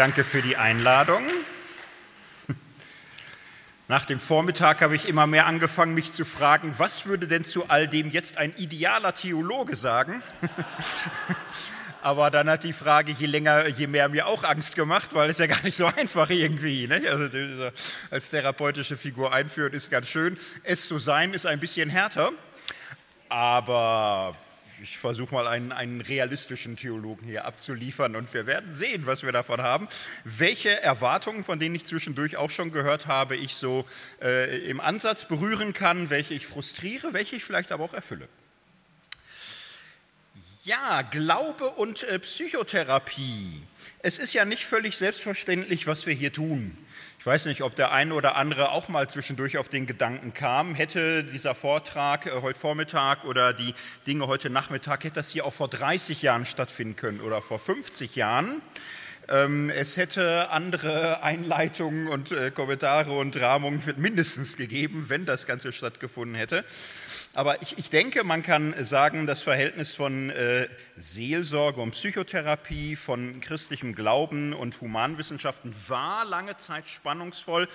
Danke für die Einladung. Nach dem Vormittag habe ich immer mehr angefangen, mich zu fragen, was würde denn zu all dem jetzt ein idealer Theologe sagen? Aber dann hat die Frage je länger, je mehr mir auch Angst gemacht, weil es ja gar nicht so einfach irgendwie. Ne? Also als therapeutische Figur einführen ist ganz schön. Es zu sein ist ein bisschen härter. Aber ich versuche mal einen, einen, realistischen Theologen hier abzuliefern und wir werden sehen, was wir davon haben. Welche Erwartungen, von denen ich zwischendurch auch schon gehört habe, ich so äh, im Ansatz berühren kann, welche ich frustriere, welche ich vielleicht aber auch erfülle. Ja, Glaube und äh, Psychotherapie. Es ist ja nicht völlig selbstverständlich, was wir hier tun. Ich weiß nicht, ob der eine oder andere auch mal zwischendurch auf den Gedanken kam, hätte dieser Vortrag äh, heute Vormittag oder die Dinge heute Nachmittag, hätte das hier auch vor 30 Jahren stattfinden können oder vor 50 Jahren. Ähm, es hätte andere Einleitungen und äh, Kommentare und Rahmungen mindestens gegeben, wenn das Ganze stattgefunden hätte. Aber ich, ich, denke, man kann sagen, das Verhältnis von äh, Seelsorge und Psychotherapie, von christlichem Glauben und Humanwissenschaften war lange Zeit spannungsvoll.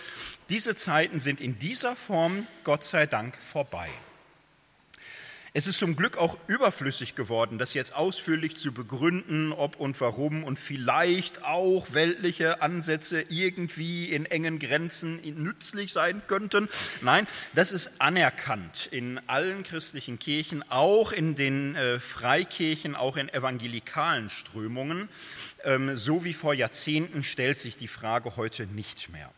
Diese Zeiten sind in dieser Form, Gott sei Dank, vorbei. Es ist zum Glück auch überflüssig geworden, das jetzt ausführlich zu begründen, ob und warum und vielleicht auch weltliche Ansätze irgendwie in engen Grenzen nützlich sein könnten. Nein, das ist anerkannt in allen christlichen Kirchen, auch in den äh, Freikirchen, auch in evangelikalen Strömungen. Ähm, so wie vor Jahrzehnten stellt sich die Frage heute nicht mehr.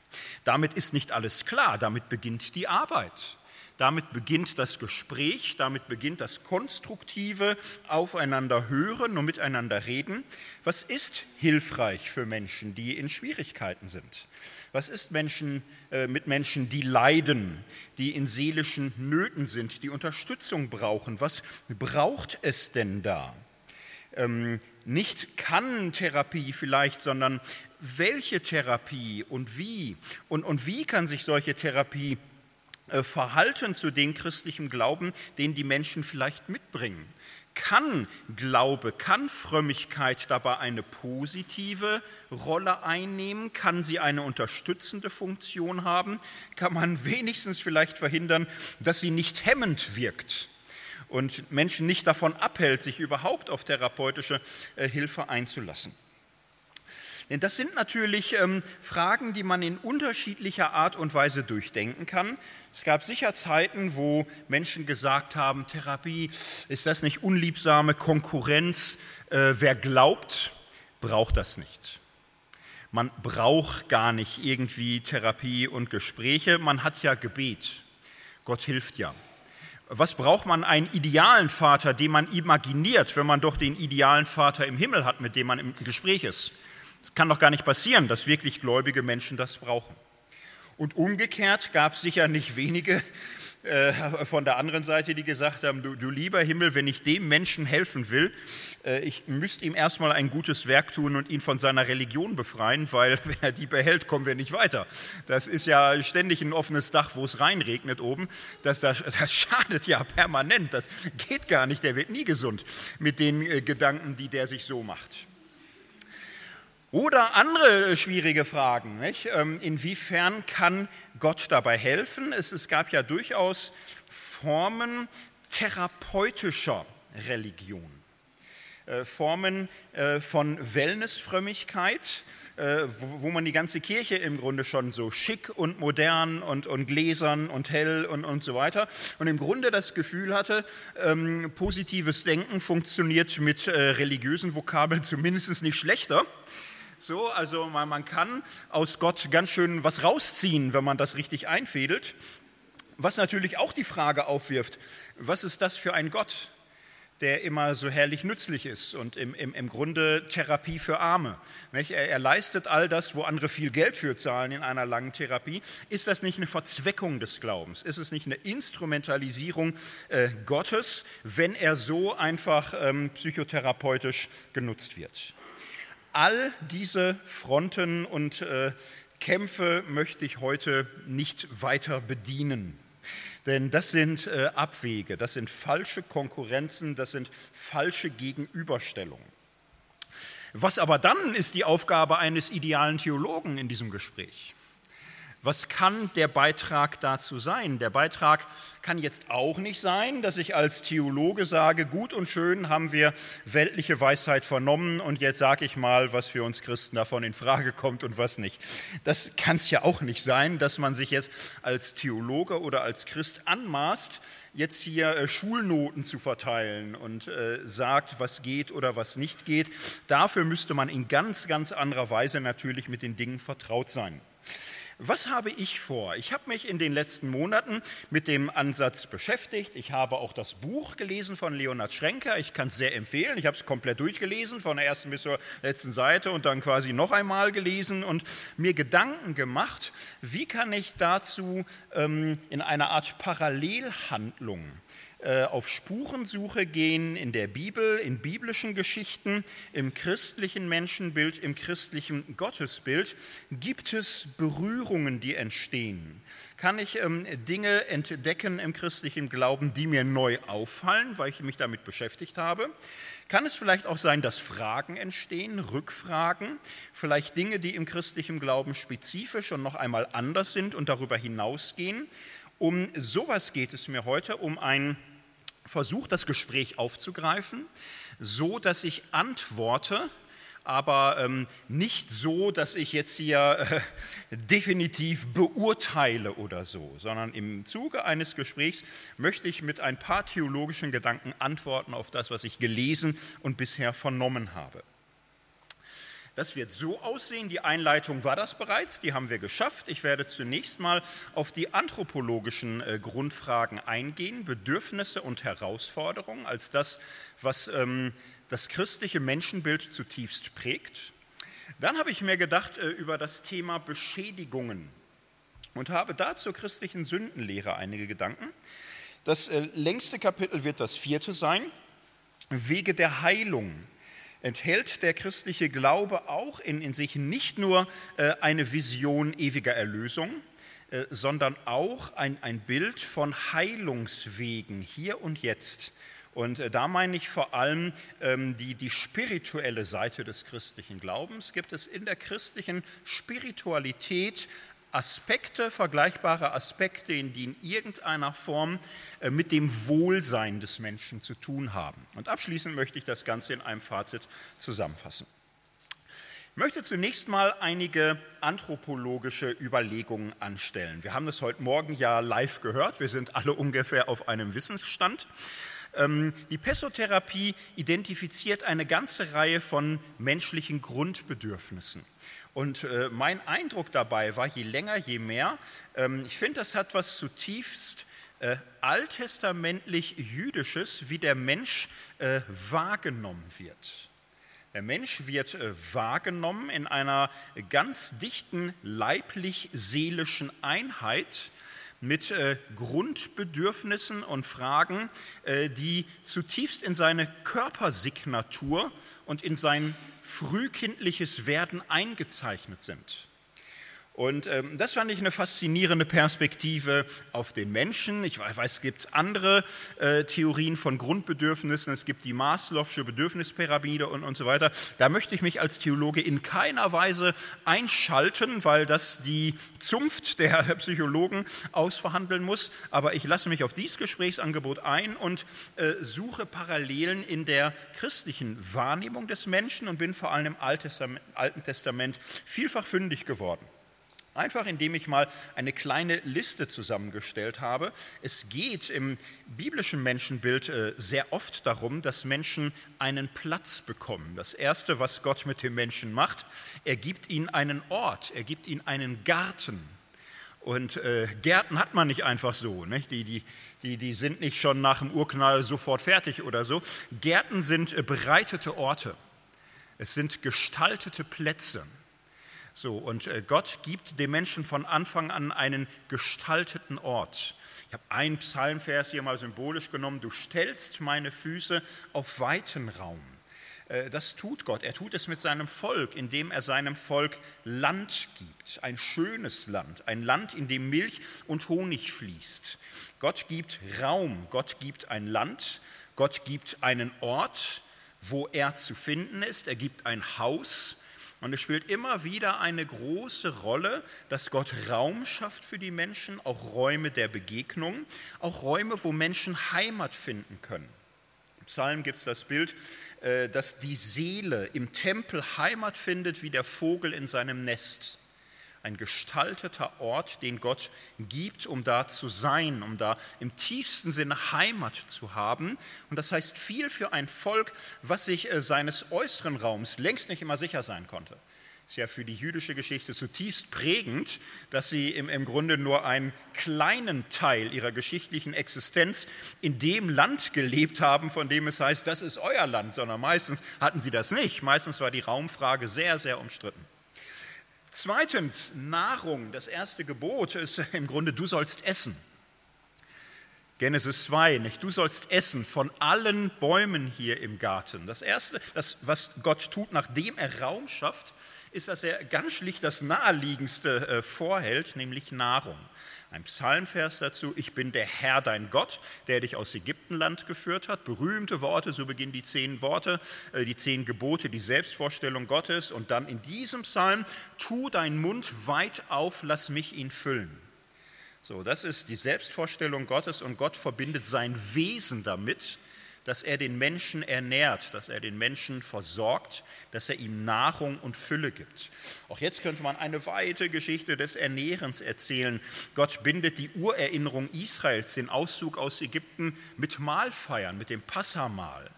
Damit ist nicht alles klar, damit beginnt die Arbeit. Damit beginnt das Gespräch, damit beginnt das konstruktive Aufeinander hören und miteinander reden. Was ist hilfreich für Menschen, die in Schwierigkeiten sind? Was ist Menschen, äh, mit Menschen, die leiden, die in seelischen Nöten sind, die Unterstützung brauchen? Was braucht es denn da? Ähm, nicht kann Therapie vielleicht, sondern welche Therapie und wie? Und, und wie kann sich solche Therapie Verhalten zu dem christlichen Glauben, den die Menschen vielleicht mitbringen. Kann Glaube, kann Frömmigkeit dabei eine positive Rolle einnehmen? Kann sie eine unterstützende Funktion haben? Kann man wenigstens vielleicht verhindern, dass sie nicht hemmend wirkt und Menschen nicht davon abhält, sich überhaupt auf therapeutische äh, Hilfe einzulassen? Denn das sind natürlich ähm, Fragen, die man in unterschiedlicher Art und Weise durchdenken kann. Es gab sicher Zeiten, wo Menschen gesagt haben, Therapie, ist das nicht unliebsame Konkurrenz? Äh, wer glaubt, braucht das nicht. Man braucht gar nicht irgendwie Therapie und Gespräche, man hat ja Gebet. Gott hilft ja. Was braucht man einen idealen Vater, den man imaginiert, wenn man doch den idealen Vater im Himmel hat, mit dem man im Gespräch ist? Es kann doch gar nicht passieren, dass wirklich gläubige Menschen das brauchen. Und umgekehrt gab es sicher nicht wenige äh, von der anderen Seite, die gesagt haben, du, du, lieber Himmel, wenn ich dem Menschen helfen will, äh, ich müsste ihm erstmal ein gutes Werk tun und ihn von seiner Religion befreien, weil wenn er die behält, kommen wir nicht weiter. Das ist ja ständig ein offenes Dach, wo es reinregnet oben. Das, das, das schadet ja permanent. Das geht gar nicht. Der wird nie gesund mit den äh, Gedanken, die der sich so macht. Oder andere schwierige Fragen. Nicht? Ähm, inwiefern kann Gott dabei helfen? Es, es gab ja durchaus Formen therapeutischer Religion, äh, Formen äh, von Wellnessfrömmigkeit, äh, wo, man die ganze Kirche im Grunde schon so schick und modern und, und gläsern und hell und, und so weiter und im Grunde das Gefühl hatte, ähm, positives Denken funktioniert mit äh, religiösen Vokabeln zumindest nicht schlechter so, also man, man kann aus Gott ganz schön was rausziehen, wenn man das richtig einfädelt. Was natürlich auch die Frage aufwirft, was ist das für ein Gott? der immer so herrlich nützlich ist und im, im, im Grunde Therapie für Arme. Er, er, leistet all das, wo andere viel Geld für zahlen in einer langen Therapie. Ist das nicht eine Verzweckung des Glaubens? Ist es nicht eine Instrumentalisierung äh, Gottes, wenn er so einfach ähm, psychotherapeutisch genutzt wird? All diese Fronten und äh, Kämpfe möchte ich heute nicht weiter bedienen. Denn das sind äh, Abwege, das sind falsche Konkurrenzen, das sind falsche Gegenüberstellungen. Was aber dann ist die Aufgabe eines idealen Theologen in diesem Gespräch? Was kann der Beitrag dazu sein? Der Beitrag kann jetzt auch nicht sein, dass ich als Theologe sage, gut und schön haben wir weltliche Weisheit vernommen und jetzt sage ich mal, was für uns Christen davon in Frage kommt und was nicht. Das kann es ja auch nicht sein, dass man sich jetzt als Theologe oder als Christ anmaßt, jetzt hier äh, Schulnoten zu verteilen und äh, sagt, was geht oder was nicht geht. Dafür müsste man in ganz, ganz anderer Weise natürlich mit den Dingen vertraut sein. Was habe ich vor? Ich habe mich in den letzten Monaten mit dem Ansatz beschäftigt. Ich habe auch das Buch gelesen von Leonhard Schrenker. Ich kann es sehr empfehlen. Ich habe es komplett durchgelesen, von der ersten bis zur letzten Seite und dann quasi noch einmal gelesen und mir Gedanken gemacht, wie kann ich dazu ähm, in einer Art Parallelhandlung auf Spurensuche gehen in der Bibel, in biblischen Geschichten, im christlichen Menschenbild, im christlichen Gottesbild. Gibt es Berührungen, die entstehen? Kann ich ähm, Dinge entdecken im christlichen Glauben, die mir neu auffallen, weil ich mich damit beschäftigt habe? Kann es vielleicht auch sein, dass Fragen entstehen, Rückfragen, vielleicht Dinge, die im christlichen Glauben spezifisch und noch einmal anders sind und darüber hinausgehen? Um sowas geht es mir heute, um einen Versuch, das Gespräch aufzugreifen, so dass ich antworte, aber ähm, nicht so, dass ich jetzt hier äh, definitiv beurteile oder so, sondern im Zuge eines Gesprächs möchte ich mit ein paar theologischen Gedanken antworten auf das, was ich gelesen und bisher vernommen habe. Das wird so aussehen, die Einleitung war das bereits, die haben wir geschafft. Ich werde zunächst mal auf die anthropologischen äh, Grundfragen eingehen, Bedürfnisse und Herausforderungen als das, was ähm, das christliche Menschenbild zutiefst prägt. Dann habe ich mir gedacht äh, über das Thema Beschädigungen und habe da zur christlichen Sündenlehre einige Gedanken. Das äh, längste Kapitel wird das vierte sein, Wege der Heilung enthält der christliche Glaube auch in, in sich nicht nur äh, eine Vision ewiger Erlösung, äh, sondern auch ein, ein Bild von Heilungswegen hier und jetzt. Und äh, da meine ich vor allem ähm, die, die spirituelle Seite des christlichen Glaubens. Gibt es in der christlichen Spiritualität Aspekte, vergleichbare Aspekte, die in irgendeiner Form äh, mit dem Wohlsein des Menschen zu tun haben. Und abschließend möchte ich das Ganze in einem Fazit zusammenfassen. Ich möchte zunächst mal einige anthropologische Überlegungen anstellen. Wir haben das heute Morgen ja live gehört. Wir sind alle ungefähr auf einem Wissensstand. Ähm, die Pessotherapie identifiziert eine ganze Reihe von menschlichen Grundbedürfnissen. Und äh, mein Eindruck dabei war, je länger, je mehr, ähm, ich finde, das hat was zutiefst äh, alttestamentlich-jüdisches, wie der Mensch äh, wahrgenommen wird. Der Mensch wird wahrgenommen in einer ganz dichten leiblich-seelischen Einheit mit äh, Grundbedürfnissen und Fragen, äh, die zutiefst in seine Körpersignatur und in sein frühkindliches Werden eingezeichnet sind. Und ähm, das fand ich eine faszinierende Perspektive auf den Menschen. Ich weiß, es gibt andere äh, Theorien von Grundbedürfnissen, es gibt die Maslow'sche Bedürfnispyramide und, und so weiter. Da möchte ich mich als Theologe in keiner Weise einschalten, weil das die Zunft der Psychologen ausverhandeln muss. Aber ich lasse mich auf dieses Gesprächsangebot ein und äh, suche Parallelen in der christlichen Wahrnehmung des Menschen und bin vor allem im Alten Testament vielfach fündig geworden. Einfach indem ich mal eine kleine Liste zusammengestellt habe. Es geht im biblischen Menschenbild äh, sehr oft darum, dass Menschen einen Platz bekommen. Das Erste, was Gott mit dem Menschen macht, er gibt ihnen einen Ort, er gibt ihnen einen Garten. Und äh, Gärten hat man nicht einfach so. Nicht? Die, die, die, die sind nicht schon nach dem Urknall sofort fertig oder so. Gärten sind äh, bereitete Orte. Es sind gestaltete Plätze. So, und äh, Gott gibt dem Menschen von Anfang an einen gestalteten Ort. Ich habe einen Psalmvers hier mal symbolisch genommen. Du stellst meine Füße auf weiten Raum. Äh, das tut Gott. Er tut es mit seinem Volk, indem er seinem Volk Land gibt. Ein schönes Land, ein Land, in dem Milch und Honig fließt. Gott gibt Raum, Gott gibt ein Land, Gott gibt einen Ort, wo er zu finden ist. Er gibt ein Haus. Und es spielt immer wieder eine große Rolle, dass Gott Raum schafft für die Menschen, auch Räume der Begegnung, auch Räume, wo Menschen Heimat finden können. Psalm gibt es das Bild, äh, dass die Seele im Tempel Heimat findet wie der Vogel in seinem Nest. Ein gestalteter Ort, den Gott gibt, um da zu sein, um da im tiefsten Sinne Heimat zu haben. Und das heißt viel für ein Volk, was sich äh, seines äußeren Raums längst nicht immer sicher sein konnte ist ja für die jüdische Geschichte zutiefst prägend, dass sie im, im Grunde nur einen kleinen Teil ihrer geschichtlichen Existenz in dem Land gelebt haben, von dem es heißt, das ist euer Land, sondern meistens hatten sie das nicht. Meistens war die Raumfrage sehr, sehr umstritten. Zweitens, Nahrung. Das erste Gebot ist im Grunde, du sollst essen. Genesis 2, nicht? Du sollst essen von allen Bäumen hier im Garten. Das erste, das, was Gott tut, nachdem er Raum schafft, ist, dass er ganz schlicht das Naheliegendste äh, vorhält, nämlich Nahrung. Ein Psalmvers dazu, ich bin der Herr dein Gott, der dich aus Ägyptenland geführt hat. Berühmte Worte, so beginnen die zehn Worte, äh, die zehn Gebote, die Selbstvorstellung Gottes. Und dann in diesem Psalm, tu deinen Mund weit auf, lass mich ihn füllen. So, das ist die Selbstvorstellung Gottes und Gott verbindet sein Wesen damit dass er den Menschen ernährt, dass er den Menschen versorgt, dass er ihm Nahrung und Fülle gibt. Auch jetzt könnte man eine weite Geschichte des Ernährens erzählen. Gott bindet die Urerinnerung Israels, den Auszug aus Ägypten, mit Mahlfeiern, mit dem Passamahl.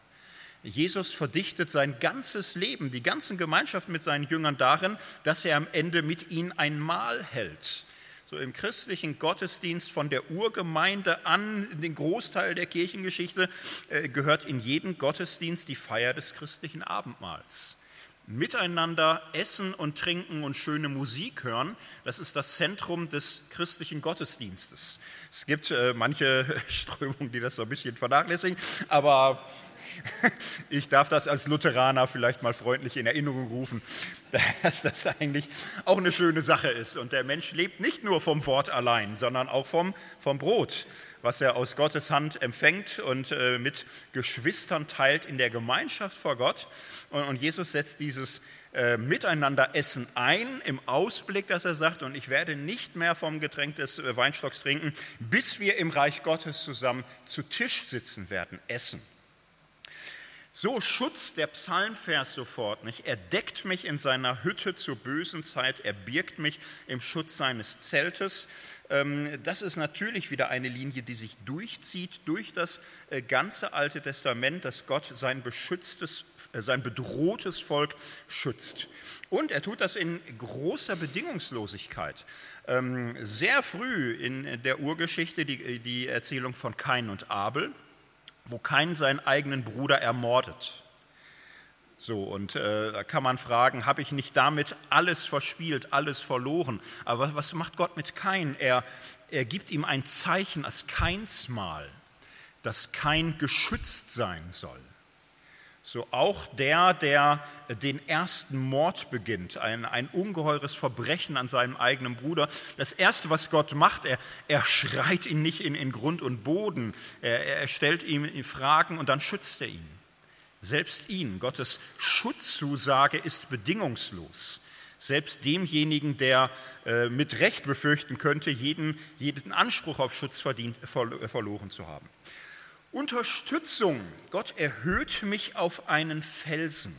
Jesus verdichtet sein ganzes Leben, die ganze Gemeinschaft mit seinen Jüngern darin, dass er am Ende mit ihnen ein Mahl hält so im christlichen Gottesdienst von der Urgemeinde an, in den Großteil der Kirchengeschichte, äh, gehört in jeden Gottesdienst die Feier des christlichen Abendmahls. Miteinander essen und trinken und schöne Musik hören, das ist das Zentrum des christlichen Gottesdienstes. Es gibt äh, manche Strömungen, die das so ein bisschen vernachlässigen, aber ich darf das als Lutheraner vielleicht mal freundlich in Erinnerung rufen, dass das eigentlich auch eine schöne Sache ist. Und der Mensch lebt nicht nur vom Wort allein, sondern auch vom, vom Brot, was er aus Gottes Hand empfängt und äh, mit Geschwistern teilt in der Gemeinschaft vor Gott. Und, Jesus setzt dieses äh, Miteinanderessen ein im Ausblick, dass er sagt, und ich werde nicht mehr vom Getränk des äh, Weinstocks trinken, bis wir im Reich Gottes zusammen zu Tisch sitzen werden, essen. So schützt der Psalmvers sofort nicht. Er deckt mich in seiner Hütte zur bösen Zeit, er birgt mich im Schutz seines Zeltes. Ähm, das ist natürlich wieder eine Linie, die sich durchzieht durch das äh, ganze Alte Testament, dass Gott sein beschütztes, äh, sein bedrohtes Volk schützt. Und er tut das in großer Bedingungslosigkeit. Ähm, sehr früh in der Urgeschichte die, die Erzählung von Kain und Abel wo kein seinen eigenen Bruder ermordet. So, und äh, da kann man fragen, habe ich nicht damit alles verspielt, alles verloren? Aber was macht Gott mit Kain? Er, er gibt ihm ein Zeichen als Keinsmal, dass kein geschützt sein soll. So auch der, der den ersten Mord beginnt, ein, ein ungeheures Verbrechen an seinem eigenen Bruder. Das Erste, was Gott macht, er, er schreit ihn nicht in, in Grund und Boden, er, er stellt ihm Fragen und dann schützt er ihn. Selbst ihn, Gottes Schutzzusage ist bedingungslos. Selbst demjenigen, der äh, mit Recht befürchten könnte, jeden, jeden Anspruch auf Schutz verdient, verloren zu haben. Unterstützung. Gott erhöht mich auf einen Felsen.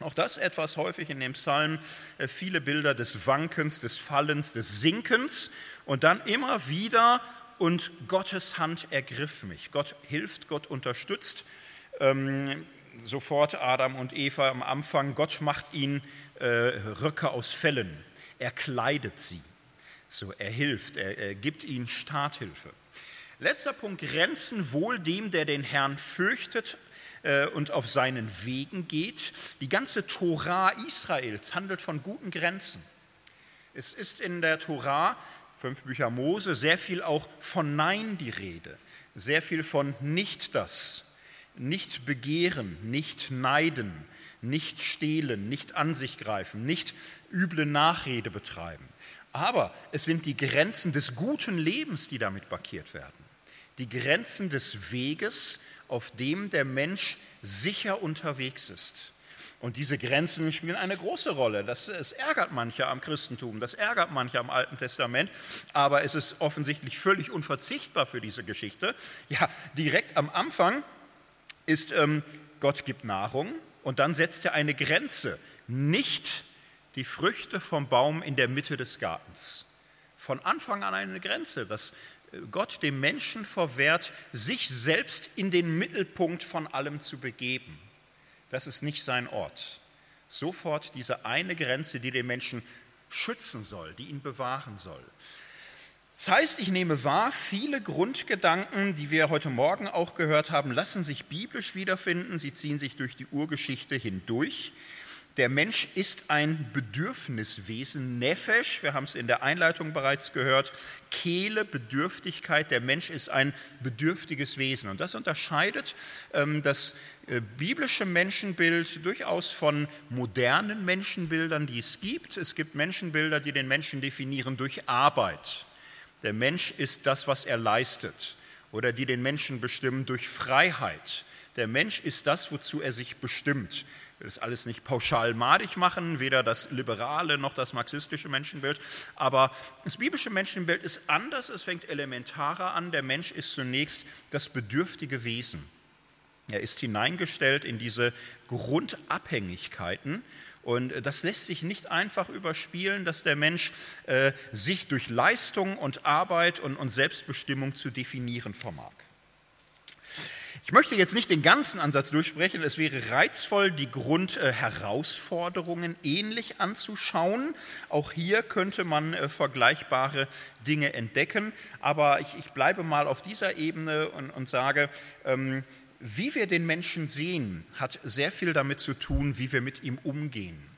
Auch das etwas häufig in dem Psalm, äh, viele Bilder des Wankens, des Fallens, des Sinkens und dann immer wieder und Gottes Hand ergriff mich. Gott hilft, Gott unterstützt. Ähm, sofort Adam und Eva am Anfang, Gott macht ihnen äh, Röcke aus Fellen, er kleidet sie. So, er hilft, er, er gibt ihnen Starthilfe. Letzter Punkt, Grenzen wohl dem, der den Herrn fürchtet äh, und auf seinen Wegen geht. Die ganze Tora Israels handelt von guten Grenzen. Es ist in der Tora, fünf Bücher Mose, sehr viel auch von Nein die Rede, sehr viel von nicht das, nicht begehren, nicht neiden, nicht stehlen, nicht an sich greifen, nicht üble Nachrede betreiben. Aber es sind die Grenzen des guten Lebens, die damit markiert werden. Die Grenzen des Weges, auf dem der Mensch sicher unterwegs ist. Und diese Grenzen spielen eine große Rolle. Das, das ärgert manche am Christentum, das ärgert manche am Alten Testament, aber es ist offensichtlich völlig unverzichtbar für diese Geschichte. Ja, direkt am Anfang ist ähm, Gott gibt Nahrung und dann setzt er eine Grenze. Nicht die Früchte vom Baum in der Mitte des Gartens. Von Anfang an eine Grenze, dass Gott dem Menschen verwehrt, sich selbst in den Mittelpunkt von allem zu begeben. Das ist nicht sein Ort. Sofort diese eine Grenze, die den Menschen schützen soll, die ihn bewahren soll. Das heißt, ich nehme wahr, viele Grundgedanken, die wir heute Morgen auch gehört haben, lassen sich biblisch wiederfinden. Sie ziehen sich durch die Urgeschichte hindurch. Der Mensch ist ein Bedürfniswesen, Nefesh, wir haben es in der Einleitung bereits gehört, Kehle, Bedürftigkeit, der Mensch ist ein bedürftiges Wesen. Und das unterscheidet ähm, das äh, biblische Menschenbild durchaus von modernen Menschenbildern, die es gibt. Es gibt Menschenbilder, die den Menschen definieren durch Arbeit. Der Mensch ist das, was er leistet. Oder die den Menschen bestimmen durch Freiheit. Der Mensch ist das, wozu er sich bestimmt will das alles nicht pauschal madig machen, weder das liberale noch das marxistische Menschenbild, aber das biblische Menschenbild ist anders, es fängt elementarer an. Der Mensch ist zunächst das bedürftige Wesen. Er ist hineingestellt in diese Grundabhängigkeiten und das lässt sich nicht einfach überspielen, dass der Mensch äh, sich durch Leistung und Arbeit und, und Selbstbestimmung zu definieren vermag. Ich möchte jetzt nicht den ganzen Ansatz durchsprechen. Es wäre reizvoll, die Grundherausforderungen ähnlich anzuschauen. Auch hier könnte man äh, vergleichbare Dinge entdecken. Aber ich, ich bleibe mal auf dieser Ebene und, und sage, ähm, wie wir den Menschen sehen, hat sehr viel damit zu tun, wie wir mit ihm umgehen.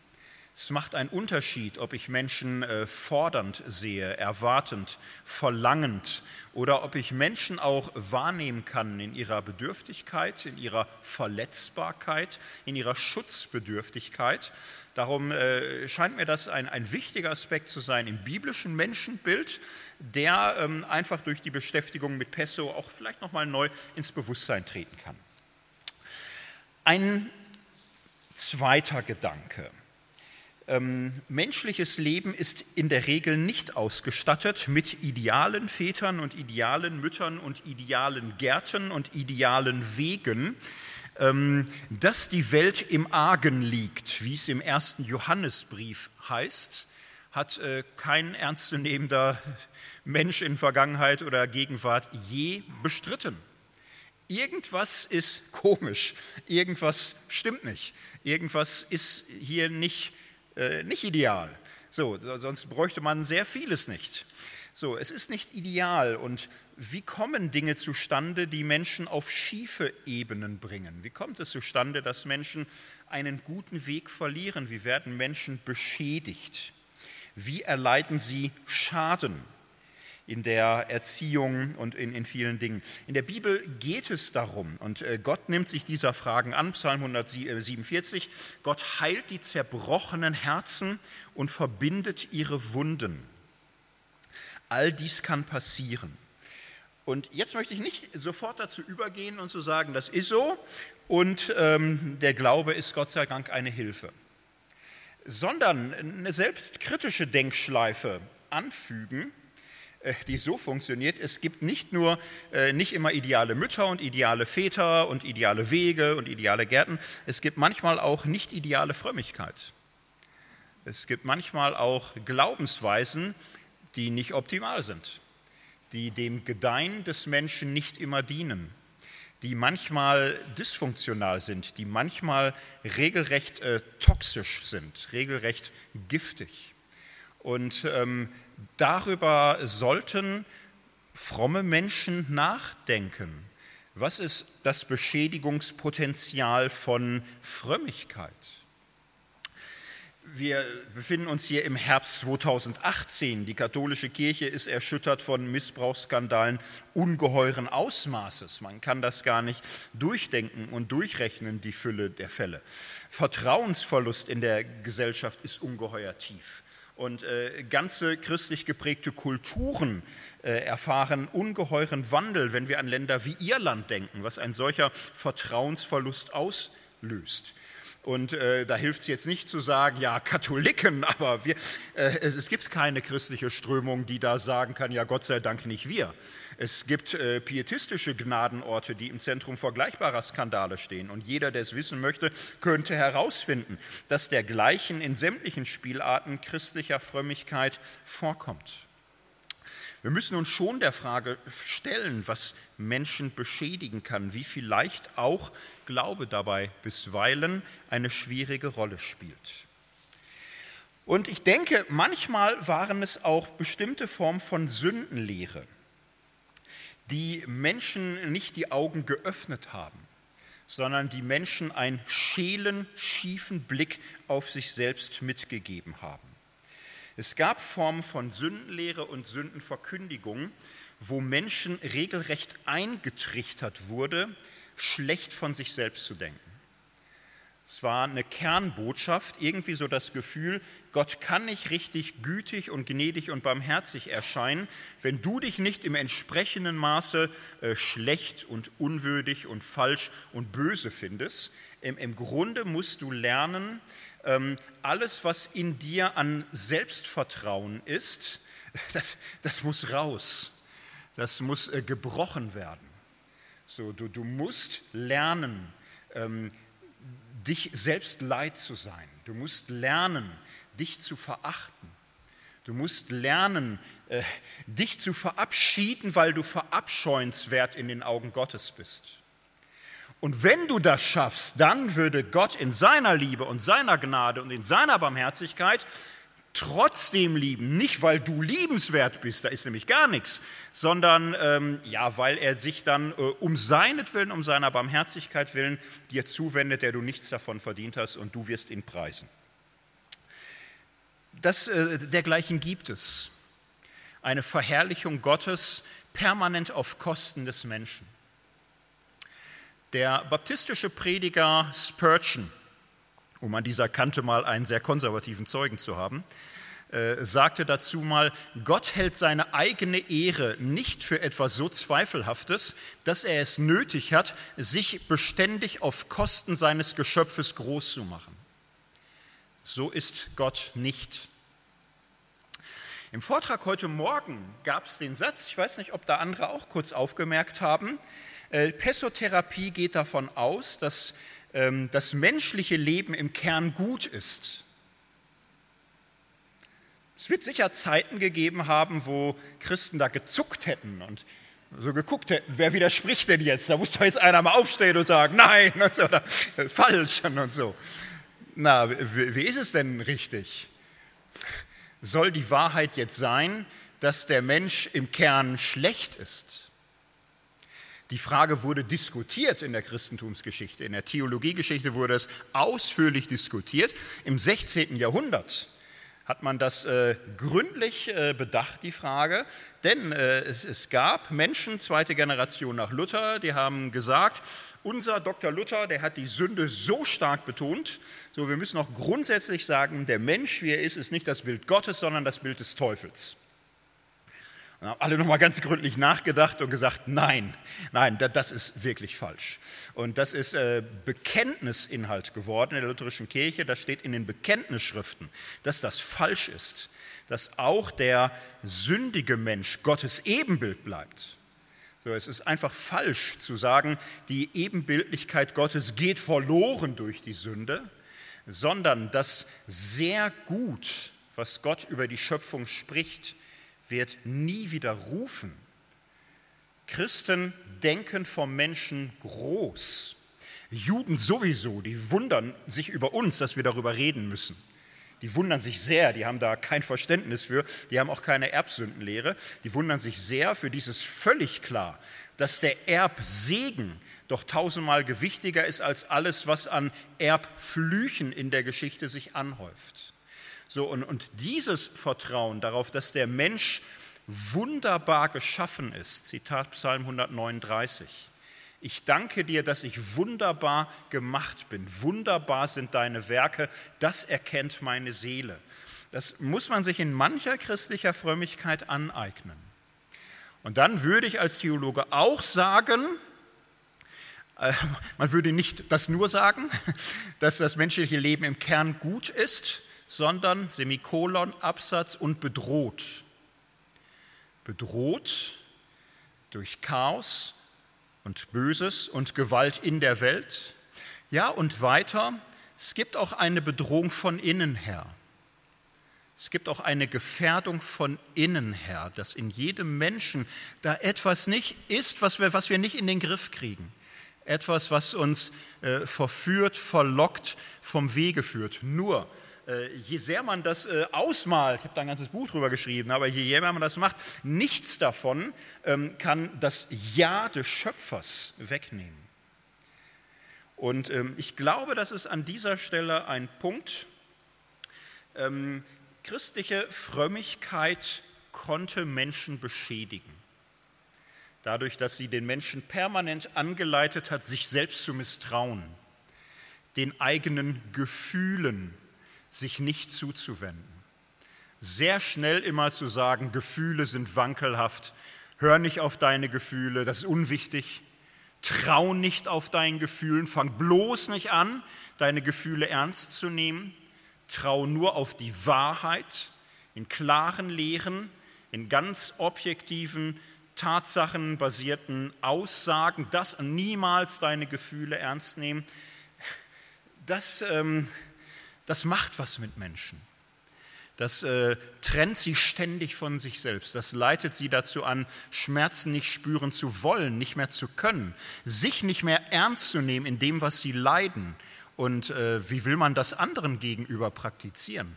Es macht einen Unterschied, ob ich Menschen äh, fordernd sehe, erwartend, verlangend oder ob ich Menschen auch wahrnehmen kann in ihrer Bedürftigkeit, in ihrer Verletzbarkeit, in ihrer Schutzbedürftigkeit. Darum äh, scheint mir das ein, ein wichtiger Aspekt zu sein im biblischen Menschenbild, der ähm, einfach durch die Beschäftigung mit Pesso auch vielleicht nochmal neu ins Bewusstsein treten kann. Ein zweiter Gedanke ähm, menschliches Leben ist in der Regel nicht ausgestattet mit idealen Vätern und idealen Müttern und idealen Gärten und idealen Wegen, ähm, dass die Welt im Argen liegt, wie es im ersten Johannesbrief heißt, hat äh, kein ernstzunehmender Mensch in Vergangenheit oder Gegenwart je bestritten. Irgendwas ist komisch, irgendwas stimmt nicht, irgendwas ist hier nicht nicht ideal. So, sonst bräuchte man sehr vieles nicht. So, es ist nicht ideal. Und wie kommen Dinge zustande, die Menschen auf schiefe Ebenen bringen? Wie kommt es zustande, dass Menschen einen guten Weg verlieren? Wie werden Menschen beschädigt? Wie erleiden sie Schaden? In der Erziehung und in, in vielen Dingen. In der Bibel geht es darum, und äh, Gott nimmt sich dieser Fragen an, Psalm 147, Gott heilt die zerbrochenen Herzen und verbindet ihre Wunden. All dies kann passieren. Und jetzt möchte ich nicht sofort dazu übergehen und zu sagen, das ist so und ähm, der Glaube ist Gott sei Dank eine Hilfe, sondern eine selbstkritische Denkschleife anfügen die so funktioniert. Es gibt nicht nur äh, nicht immer ideale Mütter und ideale Väter und ideale Wege und ideale Gärten, es gibt manchmal auch nicht ideale Frömmigkeit. Es gibt manchmal auch Glaubensweisen, die nicht optimal sind, die dem Gedeihen des Menschen nicht immer dienen, die manchmal dysfunktional sind, die manchmal regelrecht äh, toxisch sind, regelrecht giftig. Und ähm, darüber sollten fromme Menschen nachdenken. Was ist das Beschädigungspotenzial von Frömmigkeit? Wir befinden uns hier im Herbst 2018. Die katholische Kirche ist erschüttert von Missbrauchsskandalen ungeheuren Ausmaßes. Man kann das gar nicht durchdenken und durchrechnen, die Fülle der Fälle. Vertrauensverlust in der Gesellschaft ist ungeheuer tief. Und äh, ganze christlich geprägte Kulturen äh, erfahren ungeheuren Wandel, wenn wir an Länder wie Irland denken, was ein solcher Vertrauensverlust auslöst. Und äh, da hilft es jetzt nicht zu sagen, ja, Katholiken, aber wir, äh, es, gibt keine christliche Strömung, die da sagen kann, ja, Gott sei Dank nicht wir. Es gibt äh, pietistische Gnadenorte, die im Zentrum vergleichbarer Skandale stehen. Und jeder, der es wissen möchte, könnte herausfinden, dass dergleichen in sämtlichen Spielarten christlicher Frömmigkeit vorkommt. Wir müssen uns schon der Frage stellen, was Menschen beschädigen kann, wie vielleicht auch Glaube dabei bisweilen eine schwierige Rolle spielt. Und ich denke, manchmal waren es auch bestimmte Formen von Sündenlehre, die Menschen nicht die Augen geöffnet haben, sondern die Menschen einen schälen, schiefen Blick auf sich selbst mitgegeben haben. Es gab Formen von Sündenlehre und Sündenverkündigung, wo Menschen regelrecht eingetrichtert wurde, schlecht von sich selbst zu denken. Es war eine Kernbotschaft, irgendwie so das Gefühl, Gott kann nicht richtig gütig und gnädig und barmherzig erscheinen, wenn du dich nicht im entsprechenden Maße äh, schlecht und unwürdig und falsch und böse findest. Im, im Grunde musst du lernen, alles, was in dir an Selbstvertrauen ist, das, das muss raus. Das muss äh, gebrochen werden. So, du, du musst lernen, ähm, dich selbst leid zu sein. Du musst lernen, dich zu verachten. Du musst lernen, äh, dich zu verabschieden, weil du verabscheuenswert in den Augen Gottes bist. Und wenn du das schaffst, dann würde Gott in seiner Liebe und seiner Gnade und in seiner Barmherzigkeit trotzdem lieben. Nicht, weil du liebenswert bist, da ist nämlich gar nichts, sondern ähm, ja, weil er sich dann äh, um seinetwillen, um seiner Barmherzigkeit willen dir zuwendet, der du nichts davon verdient hast und du wirst ihn preisen. Das, äh, dergleichen gibt es. Eine Verherrlichung Gottes permanent auf Kosten des Menschen. Der baptistische Prediger Spurgeon, um an dieser Kante mal einen sehr konservativen Zeugen zu haben, äh, sagte dazu mal, Gott hält seine eigene Ehre nicht für etwas so Zweifelhaftes, dass er es nötig hat, sich beständig auf Kosten seines Geschöpfes groß zu machen. So ist Gott nicht. Im Vortrag heute Morgen gab es den Satz, ich weiß nicht, ob da andere auch kurz aufgemerkt haben, Pessotherapie geht davon aus, dass ähm, das menschliche Leben im Kern gut ist. Es wird sicher Zeiten gegeben haben, wo Christen da gezuckt hätten und so geguckt hätten, wer widerspricht denn jetzt? Da muss doch jetzt einer mal aufstehen und sagen, nein, oder falsch und so. Na, wie ist es denn richtig? Soll die Wahrheit jetzt sein, dass der Mensch im Kern schlecht ist? Die Frage wurde diskutiert in der Christentumsgeschichte, in der Theologiegeschichte wurde es ausführlich diskutiert. Im 16. Jahrhundert hat man das äh, gründlich äh, bedacht, die Frage, denn äh, es, es, gab Menschen, zweite Generation nach Luther, die haben gesagt, unser Dr. Luther, der hat die Sünde so stark betont, so wir müssen auch grundsätzlich sagen, der Mensch, wie er ist, ist nicht das Bild Gottes, sondern das Bild des Teufels. Und haben alle nochmal ganz gründlich nachgedacht und gesagt, nein, nein, das ist wirklich falsch. Und das ist äh, Bekenntnisinhalt geworden in der lutherischen Kirche. Das steht in den Bekenntnisschriften, dass das falsch ist, dass auch der sündige Mensch Gottes Ebenbild bleibt. So, es ist einfach falsch zu sagen, die Ebenbildlichkeit Gottes geht verloren durch die Sünde, sondern das sehr gut, was Gott über die Schöpfung spricht, wird nie wieder rufen. Christen denken vom Menschen groß. Juden sowieso, die wundern sich über uns, dass wir darüber reden müssen. Die wundern sich sehr, die haben da kein Verständnis für, die haben auch keine Erbsündenlehre. Die wundern sich sehr für dieses völlig klar, dass der Erbsegen doch tausendmal gewichtiger ist als alles, was an Erbflüchen in der Geschichte sich anhäuft. So, und, und dieses Vertrauen darauf, dass der Mensch wunderbar geschaffen ist, Zitat Psalm 139, ich danke dir, dass ich wunderbar gemacht bin. Wunderbar sind deine Werke. Das erkennt meine Seele. Das muss man sich in mancher christlicher Frömmigkeit aneignen. Und dann würde ich als Theologe auch sagen, äh, man würde nicht das nur sagen, dass das menschliche Leben im Kern gut ist, sondern Semikolon, Absatz und bedroht. Bedroht durch Chaos, und Böses und Gewalt in der Welt. Ja, und weiter, es gibt auch eine Bedrohung von innen her. Es gibt auch eine Gefährdung von innen her, dass in jedem Menschen da etwas nicht ist, was wir, was wir nicht in den Griff kriegen. Etwas, was uns äh, verführt, verlockt, vom Wege führt. Nur je sehr man das äh, ausmalt, ich habe da ein ganzes Buch drüber geschrieben, aber je mehr man das macht, nichts davon ähm, kann das Ja des Schöpfers wegnehmen. Und ähm, ich glaube, das ist an dieser Stelle ein Punkt. Ähm, christliche Frömmigkeit konnte Menschen beschädigen. Dadurch, dass sie den Menschen permanent angeleitet hat, sich selbst zu misstrauen, den eigenen Gefühlen sich nicht zuzuwenden. Sehr schnell immer zu sagen, Gefühle sind wankelhaft, hör nicht auf deine Gefühle, das ist unwichtig, trau nicht auf deinen Gefühlen, fang bloß nicht an, deine Gefühle ernst zu nehmen, trau nur auf die Wahrheit in klaren Lehren, in ganz objektiven, tatsachenbasierten Aussagen, das niemals deine Gefühle ernst nehmen. Das ähm, das macht was mit Menschen. Das äh, trennt sie ständig von sich selbst. Das leitet sie dazu an, Schmerzen nicht spüren zu wollen, nicht mehr zu können, sich nicht mehr ernst zu nehmen in dem, was sie leiden. Und äh, wie will man das anderen gegenüber praktizieren?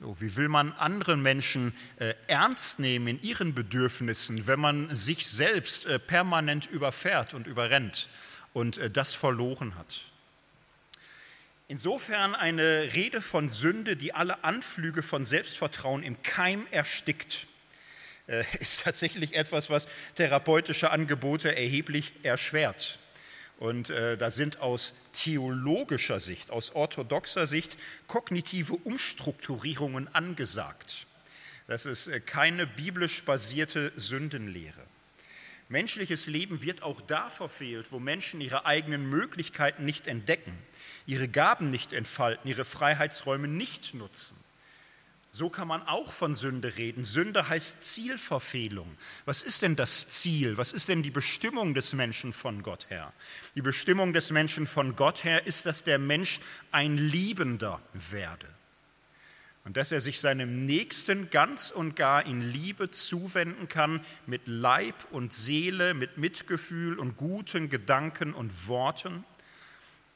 So, wie will man anderen Menschen äh, ernst nehmen in ihren Bedürfnissen, wenn man sich selbst äh, permanent überfährt und überrennt und äh, das verloren hat? Insofern eine Rede von Sünde, die alle Anflüge von Selbstvertrauen im Keim erstickt, äh, ist tatsächlich etwas, was therapeutische Angebote erheblich erschwert. Und äh, da sind aus theologischer Sicht, aus orthodoxer Sicht kognitive Umstrukturierungen angesagt. Das ist äh, keine biblisch basierte Sündenlehre. Menschliches Leben wird auch da verfehlt, wo Menschen ihre eigenen Möglichkeiten nicht entdecken ihre Gaben nicht entfalten, ihre Freiheitsräume nicht nutzen. So kann man auch von Sünde reden. Sünde heißt Zielverfehlung. Was ist denn das Ziel? Was ist denn die Bestimmung des Menschen von Gott her? Die Bestimmung des Menschen von Gott her ist, dass der Mensch ein Liebender werde und dass er sich seinem Nächsten ganz und gar in Liebe zuwenden kann, mit Leib und Seele, mit Mitgefühl und guten Gedanken und Worten.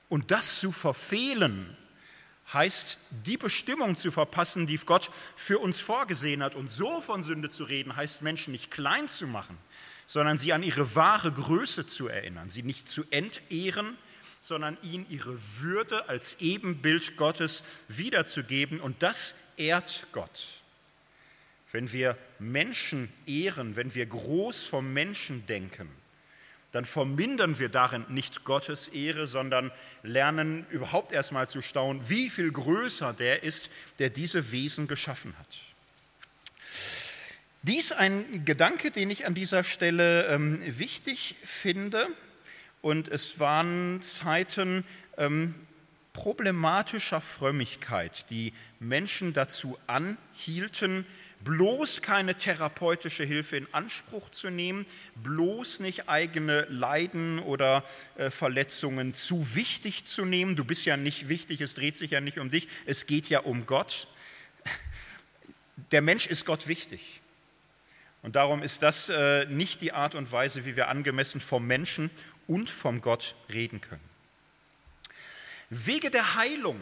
Und das zu verfehlen, heißt die Bestimmung zu verpassen, die Gott für uns vorgesehen hat. Und so von Sünde zu reden, heißt Menschen nicht klein zu machen, sondern sie an ihre wahre Größe zu erinnern, sie nicht zu entehren, sondern ihnen ihre Würde als Ebenbild Gottes wiederzugeben. Und das ehrt Gott. Wenn wir Menschen ehren, wenn wir groß vom Menschen denken, dann vermindern wir darin nicht Gottes Ehre, sondern lernen überhaupt erstmal zu staunen, wie viel größer der ist, der diese Wesen geschaffen hat. Dies ein Gedanke, den ich an dieser Stelle ähm, wichtig finde. Und es waren Zeiten ähm, problematischer Frömmigkeit, die Menschen dazu anhielten, bloß keine therapeutische Hilfe in Anspruch zu nehmen, bloß nicht eigene Leiden oder äh, Verletzungen zu wichtig zu nehmen. Du bist ja nicht wichtig, es dreht sich ja nicht um dich, es geht ja um Gott. Der Mensch ist Gott wichtig. Und darum ist das äh, nicht die Art und Weise, wie wir angemessen vom Menschen und vom Gott reden können. Wege der Heilung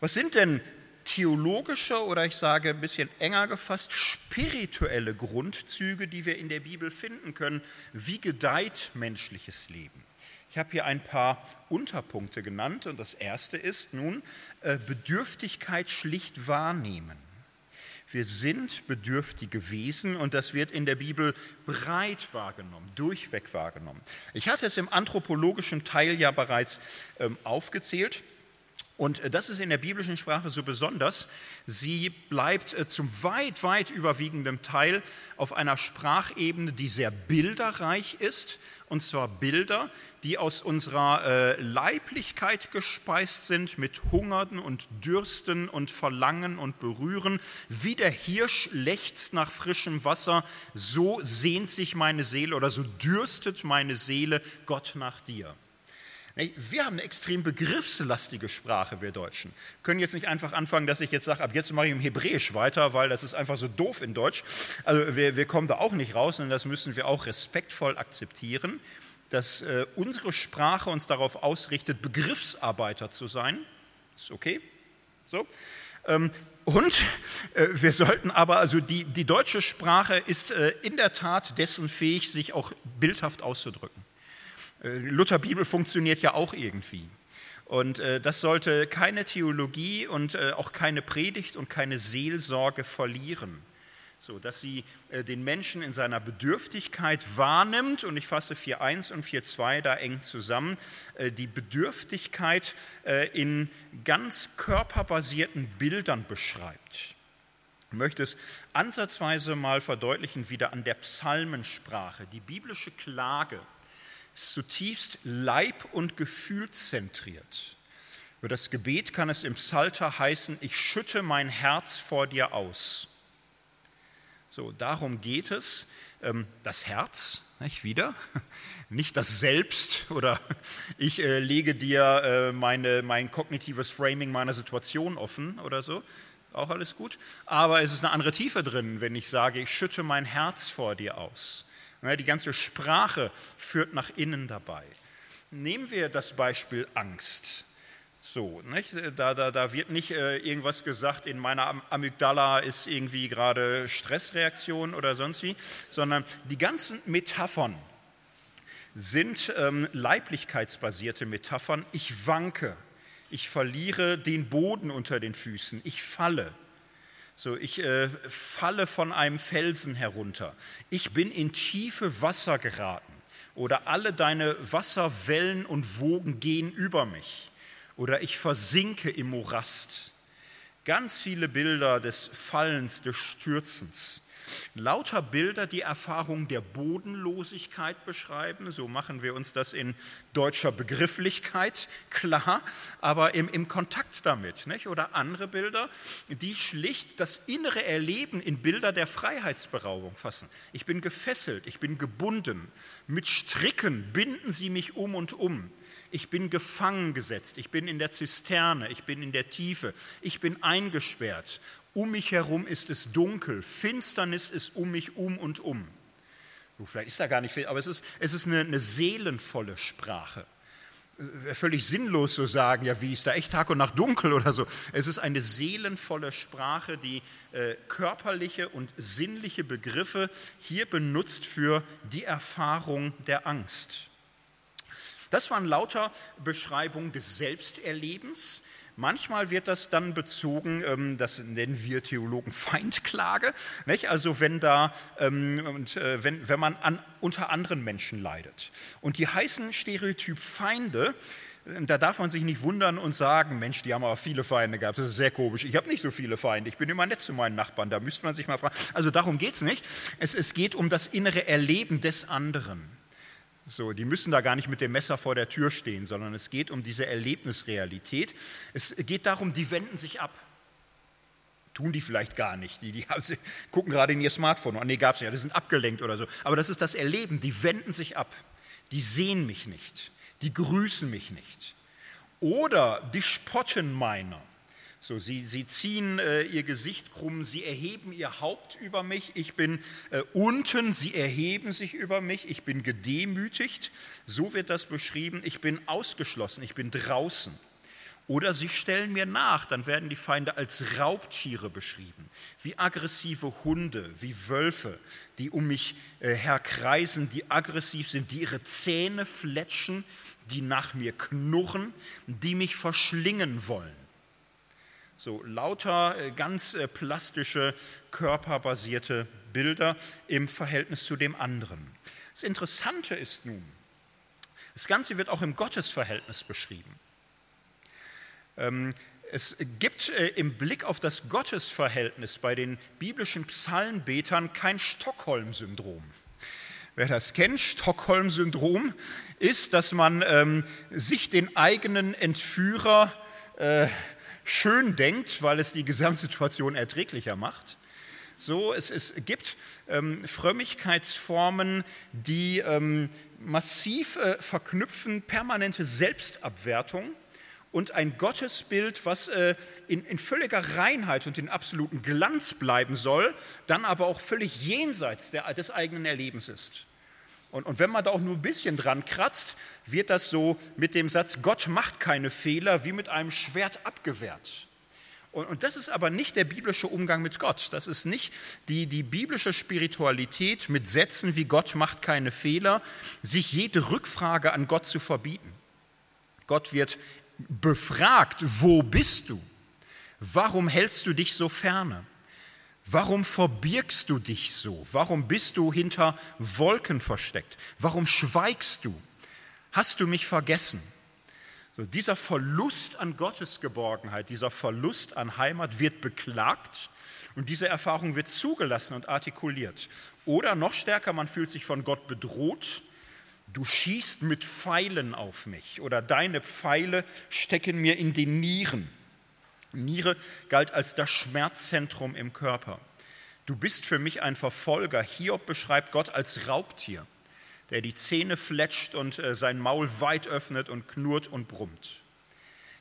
Was sind denn theologische oder ich sage ein bisschen enger gefasst spirituelle Grundzüge, die wir in der Bibel finden können? Wie gedeiht menschliches Leben? Ich habe hier ein paar Unterpunkte genannt und das erste ist nun äh, Bedürftigkeit schlicht wahrnehmen. Wir sind bedürftige Wesen und das wird in der Bibel breit wahrgenommen, durchweg wahrgenommen. Ich hatte es im anthropologischen Teil ja bereits ähm, aufgezählt. Und äh, das ist in der biblischen Sprache so besonders. Sie bleibt äh, zum weit, weit überwiegenden Teil auf einer Sprachebene, die sehr bilderreich ist. Und zwar Bilder, die aus unserer äh, Leiblichkeit gespeist sind mit Hungerden und Dürsten und Verlangen und Berühren. Wie der Hirsch lechzt nach frischem Wasser, so sehnt sich meine Seele oder so dürstet meine Seele Gott nach dir. Wir haben eine extrem begriffslastige Sprache, wir Deutschen. Wir können jetzt nicht einfach anfangen, dass ich jetzt sage, ab jetzt mache ich im Hebräisch weiter, weil das ist einfach so doof in Deutsch. Also wir, wir kommen da auch nicht raus und das müssen wir auch respektvoll akzeptieren, dass äh, unsere Sprache uns darauf ausrichtet, Begriffsarbeiter zu sein. Ist okay? So. Ähm, und äh, wir sollten aber, also die, die deutsche Sprache ist äh, in der Tat dessen fähig, sich auch bildhaft auszudrücken. Äh, Lutherbibel funktioniert ja auch irgendwie. Und äh, das sollte keine Theologie und äh, auch keine Predigt und keine Seelsorge verlieren, so dass sie den Menschen in seiner Bedürftigkeit wahrnimmt. Und ich fasse 4.1 und 4.2 da eng zusammen. Die Bedürftigkeit in ganz körperbasierten Bildern beschreibt. Ich möchte es ansatzweise mal verdeutlichen wieder an der Psalmensprache, die biblische Klage zutiefst leib- und gefühlszentriert. Über das Gebet kann es im Psalter heißen, ich schütte mein Herz vor dir aus. So, darum geht es. Ähm, das Herz, nicht wieder, nicht das Selbst oder ich äh, lege dir äh, meine, mein kognitives Framing meiner Situation offen oder so, auch alles gut. Aber es ist eine andere Tiefe drin, wenn ich sage, ich schütte mein Herz vor dir aus. Die ganze Sprache führt nach innen dabei. Nehmen wir das Beispiel Angst. So, nicht? Da, da, da wird nicht äh, irgendwas gesagt, in meiner Amygdala ist irgendwie gerade Stressreaktion oder sonst wie, sondern die ganzen Metaphern sind ähm, leiblichkeitsbasierte Metaphern. Ich wanke, ich verliere den Boden unter den Füßen, ich falle. So, ich äh, falle von einem Felsen herunter. Ich bin in tiefe Wasser geraten. Oder alle deine Wasserwellen und Wogen gehen über mich. Oder ich versinke im Morast. Ganz viele Bilder des Fallens, des Stürzens. Lauter Bilder, die Erfahrung der Bodenlosigkeit beschreiben. So machen wir uns das in deutscher Begrifflichkeit klar, aber im, im Kontakt damit. Nicht? Oder andere Bilder, die schlicht das innere Erleben in Bilder der Freiheitsberaubung fassen. Ich bin gefesselt, ich bin gebunden. Mit Stricken binden sie mich um und um. Ich bin gefangen gesetzt, ich bin in der Zisterne, ich bin in der Tiefe, ich bin eingesperrt um mich herum ist es dunkel, Finsternis ist um mich um und um. Vielleicht ist da gar nicht viel, aber es ist, es ist eine, eine seelenvolle Sprache. Wäre völlig sinnlos zu sagen, ja, wie ist da echt Tag und Nacht dunkel oder so. Es ist eine seelenvolle Sprache, die äh, körperliche und sinnliche Begriffe hier benutzt für die Erfahrung der Angst. Das waren lauter Beschreibungen des Selbsterlebens, Manchmal wird das dann bezogen, ähm, das nennen wir Theologen Feindklage, nicht? also wenn, da, ähm, äh, wenn man an, unter anderen Menschen leidet. Und die heißen Stereotyp Feinde, äh, da darf man sich nicht wundern und sagen, Mensch, die haben aber viele Feinde gehabt, das ist sehr komisch. Ich habe nicht so viele Feinde, ich bin immer nett zu meinen Nachbarn, da müsste man sich mal fragen. Also darum geht es nicht. Es geht um das innere Erleben des anderen. So, die müssen da gar nicht mit dem Messer vor der Tür stehen, sondern es geht um diese Erlebnisrealität. Es geht darum, die wenden sich ab. Tun die vielleicht gar nicht. Die, die gucken gerade in ihr Smartphone. Oh, nee, gab es ja, die sind abgelenkt oder so. Aber das ist das Erleben. Die wenden sich ab. Die sehen mich nicht. Die grüßen mich nicht. Oder die spotten meiner. So, sie, sie ziehen äh, ihr Gesicht krumm, sie erheben ihr Haupt über mich, ich bin äh, unten, sie erheben sich über mich, ich bin gedemütigt, so wird das beschrieben, ich bin ausgeschlossen, ich bin draußen. Oder sie stellen mir nach, dann werden die Feinde als Raubtiere beschrieben, wie aggressive Hunde, wie Wölfe, die um mich äh, herkreisen, die aggressiv sind, die ihre Zähne fletschen, die nach mir knurren, die mich verschlingen wollen. So lauter äh, ganz äh, plastische, körperbasierte Bilder im Verhältnis zu dem anderen. Das Interessante ist nun, das Ganze wird auch im Gottesverhältnis beschrieben. Ähm, es gibt äh, im Blick auf das Gottesverhältnis bei den biblischen Psalmbetern kein Stockholm-Syndrom. Wer das kennt, Stockholm-Syndrom ist, dass man ähm, sich den eigenen Entführer äh, schön denkt, weil es die Gesamtsituation erträglicher macht. So, es, es gibt ähm, Frömmigkeitsformen, die ähm, massiv äh, verknüpfen permanente Selbstabwertung und ein Gottesbild, was äh, in, in, völliger Reinheit und in absoluten Glanz bleiben soll, dann aber auch völlig jenseits der, des eigenen Erlebens ist. Und, und wenn man da auch nur ein bisschen dran kratzt, wird das so mit dem Satz, Gott macht keine Fehler, wie mit einem Schwert abgewehrt. Und, das ist aber nicht der biblische Umgang mit Gott. Das ist nicht die, die biblische Spiritualität mit Sätzen wie Gott macht keine Fehler, sich jede Rückfrage an Gott zu verbieten. Gott wird befragt, wo bist du? Warum hältst du dich so ferne? Warum verbirgst du dich so? Warum bist du hinter Wolken versteckt? Warum schweigst du? Hast du mich vergessen? So, dieser Verlust an Gottesgeborgenheit, dieser Verlust an Heimat wird beklagt und diese Erfahrung wird zugelassen und artikuliert. Oder noch stärker, man fühlt sich von Gott bedroht du schießt mit Pfeilen auf mich oder deine Pfeile stecken mir in die Nieren. Niere galt als das Schmerzzentrum im Körper. Du bist für mich ein Verfolger. Hiob beschreibt Gott als Raubtier, der die Zähne fletscht und äh, sein Maul weit öffnet und knurrt und brummt.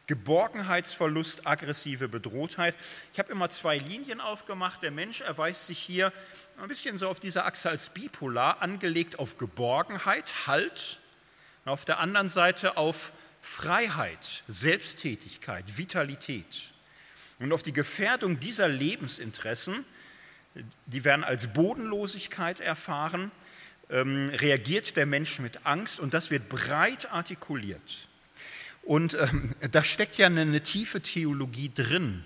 Geborgenheitsverlust, aggressive Bedrohtheit. Ich habe immer zwei Linien aufgemacht. Der Mensch erweist sich hier ein bisschen so auf dieser Achse als bipolar, angelegt auf Geborgenheit, Halt, und auf der anderen Seite auf Freiheit, Selbsttätigkeit, Vitalität. Und auf die Gefährdung dieser Lebensinteressen, die werden als Bodenlosigkeit erfahren, ähm, reagiert der Mensch mit Angst und das wird breit artikuliert. Und ähm, da steckt ja eine, eine tiefe Theologie drin.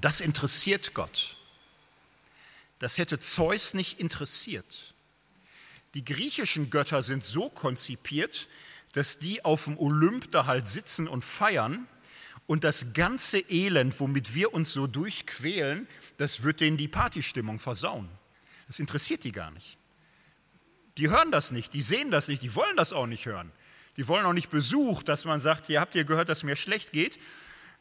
Das interessiert Gott. Das hätte Zeus nicht interessiert. Die griechischen Götter sind so konzipiert, dass die auf dem Olymp da halt sitzen und feiern und das ganze Elend, womit wir uns so durchquälen, das wird denen die Partystimmung versauen. Das interessiert die gar nicht. Die hören das nicht, die sehen das nicht, die wollen das auch nicht hören. Die wollen auch nicht Besuch, dass man sagt, ihr habt ihr gehört, dass mir schlecht geht,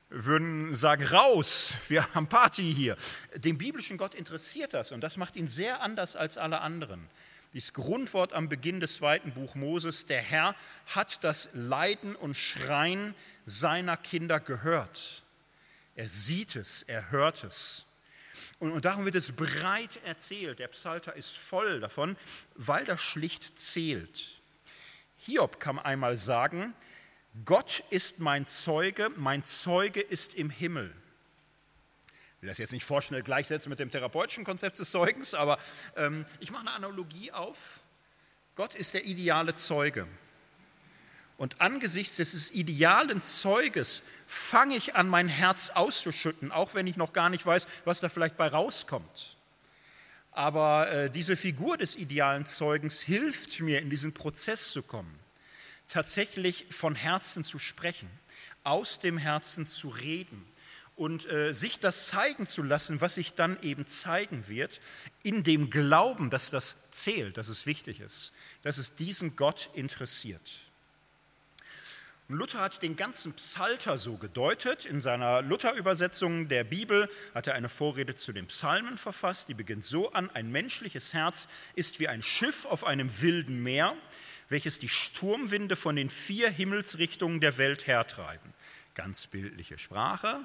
würden sagen, raus, wir haben Party hier. Den biblischen Gott interessiert das und das macht ihn sehr anders als alle anderen. Dieses Grundwort am Beginn des zweiten Buch Moses, der Herr hat das Leiden und Schreien seiner Kinder gehört. Er sieht es, er hört es. Und, und darum wird es breit erzählt. Der Psalter ist voll davon, weil das schlicht zählt. Hiob kann einmal sagen, Gott ist mein Zeuge, mein Zeuge ist im Himmel. Ich will das jetzt nicht vorschnell gleichsetzen mit dem therapeutischen Konzept des Zeugens, aber ähm, ich mache eine Analogie auf. Gott ist der ideale Zeuge. Und angesichts dieses idealen Zeuges fange ich an, mein Herz auszuschütten, auch wenn ich noch gar nicht weiß, was da vielleicht bei rauskommt. Aber äh, diese Figur des idealen Zeugens hilft mir, in diesen Prozess zu kommen, tatsächlich von Herzen zu sprechen, aus dem Herzen zu reden und äh, sich das zeigen zu lassen, was sich dann eben zeigen wird, in dem Glauben, dass das zählt, dass es wichtig ist, dass es diesen Gott interessiert. Luther hat den ganzen Psalter so gedeutet. In seiner Luther-Übersetzung der Bibel hat er eine Vorrede zu den Psalmen verfasst. Die beginnt so an, ein menschliches Herz ist wie ein Schiff auf einem wilden Meer, welches die Sturmwinde von den vier Himmelsrichtungen der Welt hertreiben. Ganz bildliche Sprache.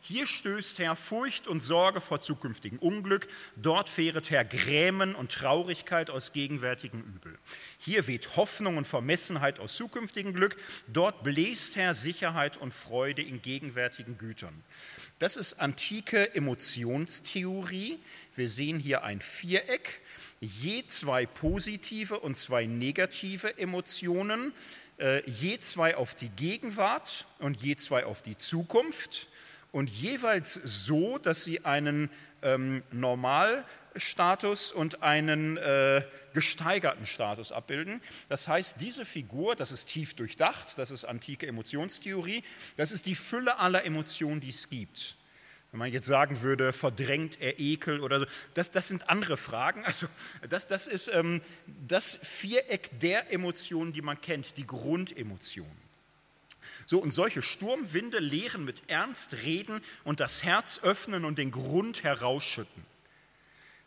Hier stößt Herr Furcht und Sorge vor zukünftigem Unglück, dort fähret Herr Grämen und Traurigkeit aus gegenwärtigem Übel. Hier weht Hoffnung und Vermessenheit aus zukünftigem Glück, dort bläst Herr Sicherheit und Freude in gegenwärtigen Gütern. Das ist antike Emotionstheorie. Wir sehen hier ein Viereck, je zwei positive und zwei negative Emotionen je zwei auf die Gegenwart und je zwei auf die Zukunft und jeweils so, dass sie einen ähm, Normalstatus und einen äh, gesteigerten Status abbilden. Das heißt, diese Figur, das ist tief durchdacht, das ist antike Emotionstheorie, das ist die Fülle aller Emotionen, die es gibt. Wenn man jetzt sagen würde, verdrängt er Ekel oder so, das, das sind andere Fragen. Also das, das ist ähm, das Viereck der Emotionen, die man kennt, die Grundemotionen. So, und solche Sturmwinde lehren mit Ernst reden und das Herz öffnen und den Grund herausschütten.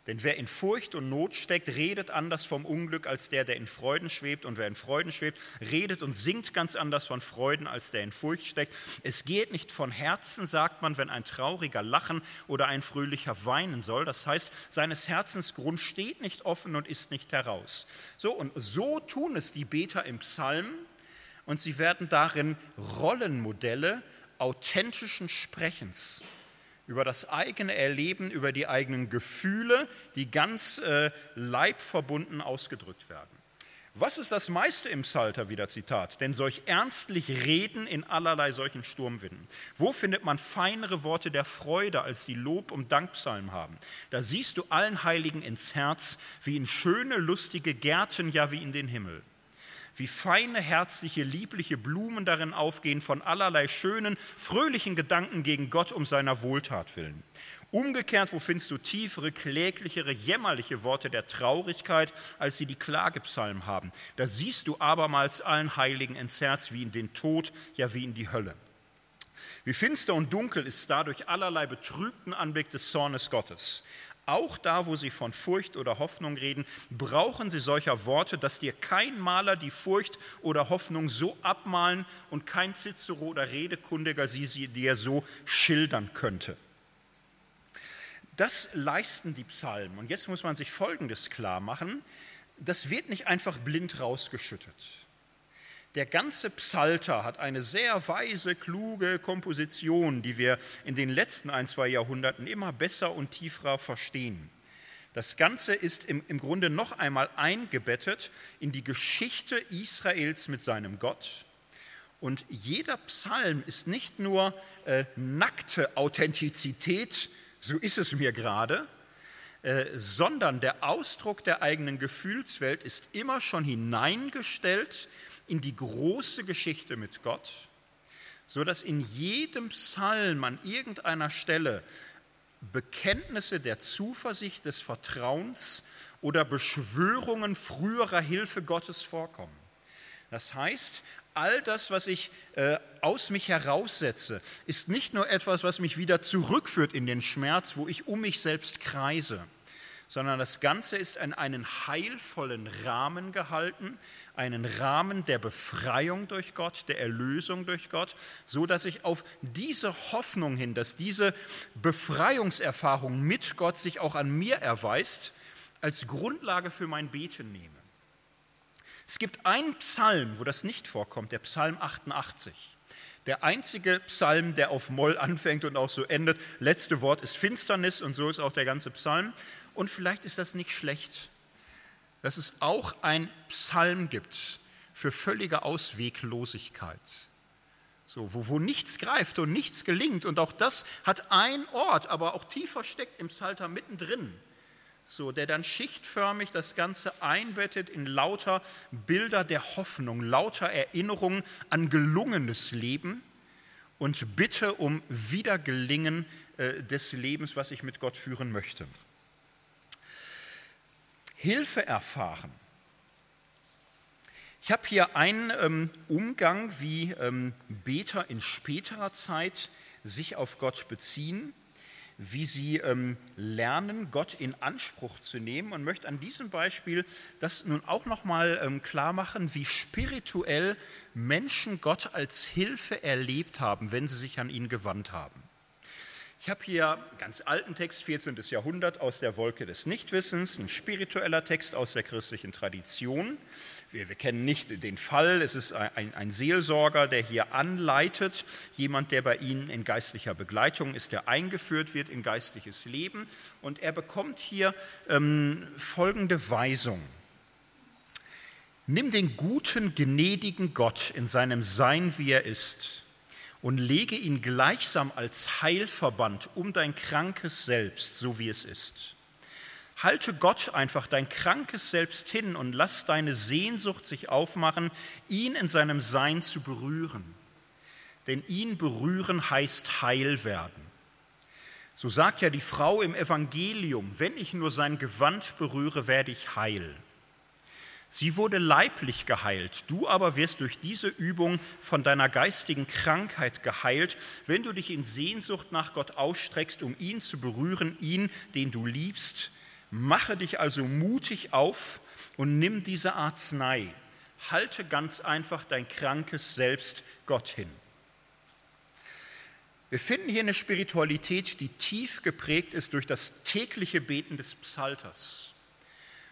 Denn wer in Furcht und Not steckt, redet anders vom Unglück als der, der in Freuden schwebt. Und wer in Freuden schwebt, redet und singt ganz anders von Freuden als der in Furcht steckt. Es geht nicht von Herzen, sagt man, wenn ein trauriger lachen oder ein fröhlicher weinen soll. Das heißt, seines Herzens Grund steht nicht offen und ist nicht heraus. So, und so tun es die Beter im Psalm. Und sie werden darin Rollenmodelle authentischen Sprechens über das eigene Erleben, über die eigenen Gefühle, die ganz äh, leibverbunden ausgedrückt werden. Was ist das meiste im Psalter, wieder Zitat? Denn solch ernstlich reden in allerlei solchen Sturmwinden. Wo findet man feinere Worte der Freude, als die Lob- und Dankpsalmen haben? Da siehst du allen Heiligen ins Herz, wie in schöne, lustige Gärten, ja wie in den Himmel wie feine, herzliche, liebliche Blumen darin aufgehen von allerlei schönen, fröhlichen Gedanken gegen Gott um seiner Wohltat willen. Umgekehrt, wo findest du tiefere, kläglichere, jämmerliche Worte der Traurigkeit, als sie die Klagepsalmen haben? Da siehst du abermals allen Heiligen ins Herz, wie in den Tod, ja wie in die Hölle. Wie finster und dunkel ist dadurch allerlei betrübten Anblick des Zornes Gottes. Auch da, wo sie von Furcht oder Hoffnung reden, brauchen sie solcher Worte, dass dir kein Maler die Furcht oder Hoffnung so abmalen und kein Cicero oder Redekundiger sie dir so schildern könnte. Das leisten die Psalmen. Und jetzt muss man sich Folgendes klar machen. Das wird nicht einfach blind rausgeschüttet. Der ganze Psalter hat eine sehr weise, kluge Komposition, die wir in den letzten ein, zwei Jahrhunderten immer besser und tiefer verstehen. Das Ganze ist im, im Grunde noch einmal eingebettet in die Geschichte Israels mit seinem Gott. Und jeder Psalm ist nicht nur äh, nackte Authentizität, so ist es mir gerade, äh, sondern der Ausdruck der eigenen Gefühlswelt ist immer schon hineingestellt in die große Geschichte mit Gott, so dass in jedem Psalm an irgendeiner Stelle Bekenntnisse der Zuversicht, des Vertrauens oder Beschwörungen früherer Hilfe Gottes vorkommen. Das heißt, all das, was ich äh, aus mich heraussetze, ist nicht nur etwas, was mich wieder zurückführt in den Schmerz, wo ich um mich selbst kreise, sondern das Ganze ist in einen heilvollen Rahmen gehalten, einen Rahmen der Befreiung durch Gott, der Erlösung durch Gott, so dass ich auf diese Hoffnung hin, dass diese Befreiungserfahrung mit Gott sich auch an mir erweist, als Grundlage für mein Beten nehme. Es gibt einen Psalm, wo das nicht vorkommt, der Psalm 88. Der einzige Psalm, der auf Moll anfängt und auch so endet. Letzte Wort ist Finsternis und so ist auch der ganze Psalm. Und vielleicht ist das nicht schlecht, dass es auch ein Psalm gibt für völlige Ausweglosigkeit. So, wo, wo nichts greift und nichts gelingt. Und auch das hat ein Ort, aber auch tief versteckt im Psalter mittendrin. So, der dann schichtförmig das Ganze einbettet in lauter Bilder der Hoffnung, lauter Erinnerungen an gelungenes Leben und Bitte um Wiedergelingen äh, des Lebens, was ich mit Gott führen möchte. Hilfe erfahren. Ich habe hier einen ähm, Umgang, wie ähm, Beter in späterer Zeit sich auf Gott beziehen. wie sie ähm, lernen, Gott in Anspruch zu nehmen und möchte an diesem Beispiel das nun auch nochmal ähm, klar machen, wie spirituell Menschen Gott als Hilfe erlebt haben, wenn sie sich an ihn gewandt haben. Ich habe hier einen ganz alten Text, 14. Jahrhundert, aus der Wolke des Nichtwissens, ein spiritueller Text aus der christlichen Tradition. Wir, wir kennen nicht den Fall, es ist ein, ein, Seelsorger, der hier anleitet, jemand, der bei Ihnen in geistlicher Begleitung ist, der eingeführt wird in geistliches Leben. Und er bekommt hier ähm, folgende Weisung. Nimm den guten, gnädigen Gott in seinem Sein, wie er ist und lege ihn gleichsam als Heilverband um dein krankes Selbst, so wie es ist. Halte Gott einfach dein krankes Selbst hin und lass deine Sehnsucht sich aufmachen, ihn in seinem Sein zu berühren. Denn ihn berühren heißt heil werden. So sagt ja die Frau im Evangelium, wenn ich nur sein Gewand berühre, werde ich heil. Sie wurde leiblich geheilt, du aber wirst durch diese Übung von deiner geistigen Krankheit geheilt, wenn du dich in Sehnsucht nach Gott ausstreckst, um ihn zu berühren, ihn, den du liebst. Mache dich also mutig auf und nimm diese Arznei. Halte ganz einfach dein krankes Selbst Gott hin. Wir finden hier eine Spiritualität, die tief geprägt ist durch das tägliche Beten des Psalters.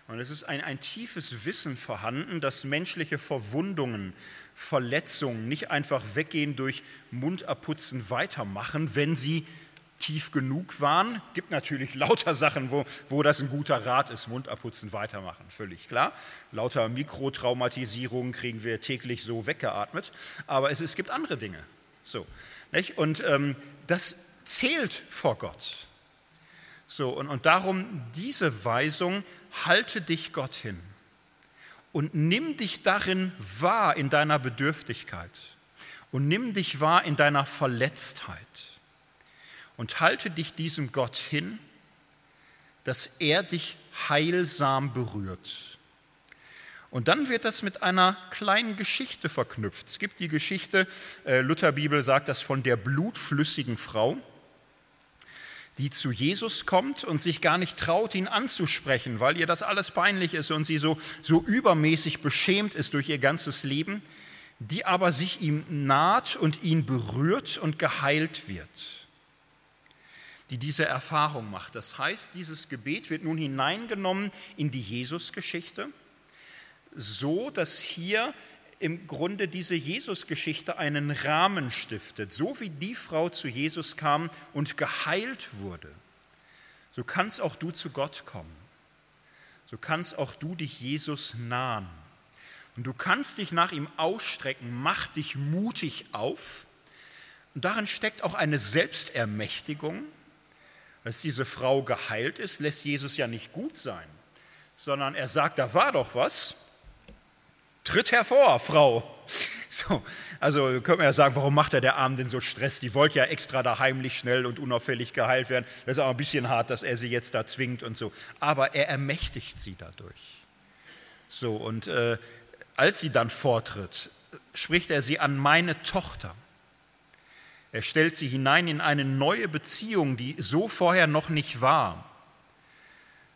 Und es ist ein, ein tiefes Wissen vorhanden, dass menschliche Verwundungen, Verletzungen nicht einfach weggehen durch Mundabputzen weitermachen, wenn sie tief genug waren. Gibt natürlich lauter Sachen, wo, wo das ein guter Rat ist, Mundabputzen weitermachen, völlig klar. Lauter Mikrotraumatisierungen kriegen wir täglich so weggeatmet. Aber es, es gibt andere Dinge. So, nicht? Und ähm, das zählt vor Gott. So, und, und darum diese Weisung, halte dich Gott hin und nimm dich darin wahr in deiner Bedürftigkeit und nimm dich wahr in deiner Verletztheit und halte dich diesem Gott hin, dass er dich heilsam berührt. Und dann wird das mit einer kleinen Geschichte verknüpft. Es gibt die Geschichte, äh, Lutherbibel sagt das von der blutflüssigen Frau die zu Jesus kommt und sich gar nicht traut, ihn anzusprechen, weil ihr das alles peinlich ist und sie so, so übermäßig beschämt ist durch ihr ganzes Leben, die aber sich ihm naht und ihn berührt und geheilt wird, die diese Erfahrung macht. Das heißt, dieses Gebet wird nun hineingenommen in die Jesusgeschichte, so dass hier im Grunde diese Jesus-Geschichte einen Rahmen stiftet. So wie die Frau zu Jesus kam und geheilt wurde, so kannst auch du zu Gott kommen. So kannst auch du dich Jesus nahen. Und du kannst dich nach ihm ausstrecken, mach dich mutig auf. Und darin steckt auch eine Selbstermächtigung. Als diese Frau geheilt ist, lässt Jesus ja nicht gut sein, sondern er sagt, da war doch was Tritt hervor, Frau. So, also können wir ja sagen, warum macht er der Arm denn so Stress? Die wollte ja extra da heimlich schnell und unauffällig geheilt werden. Das ist auch ein bisschen hart, dass er sie jetzt da zwingt und so. Aber er ermächtigt sie dadurch. So, und äh, als sie dann vortritt, spricht er sie an meine Tochter. Er stellt sie hinein in eine neue Beziehung, die so vorher noch nicht war.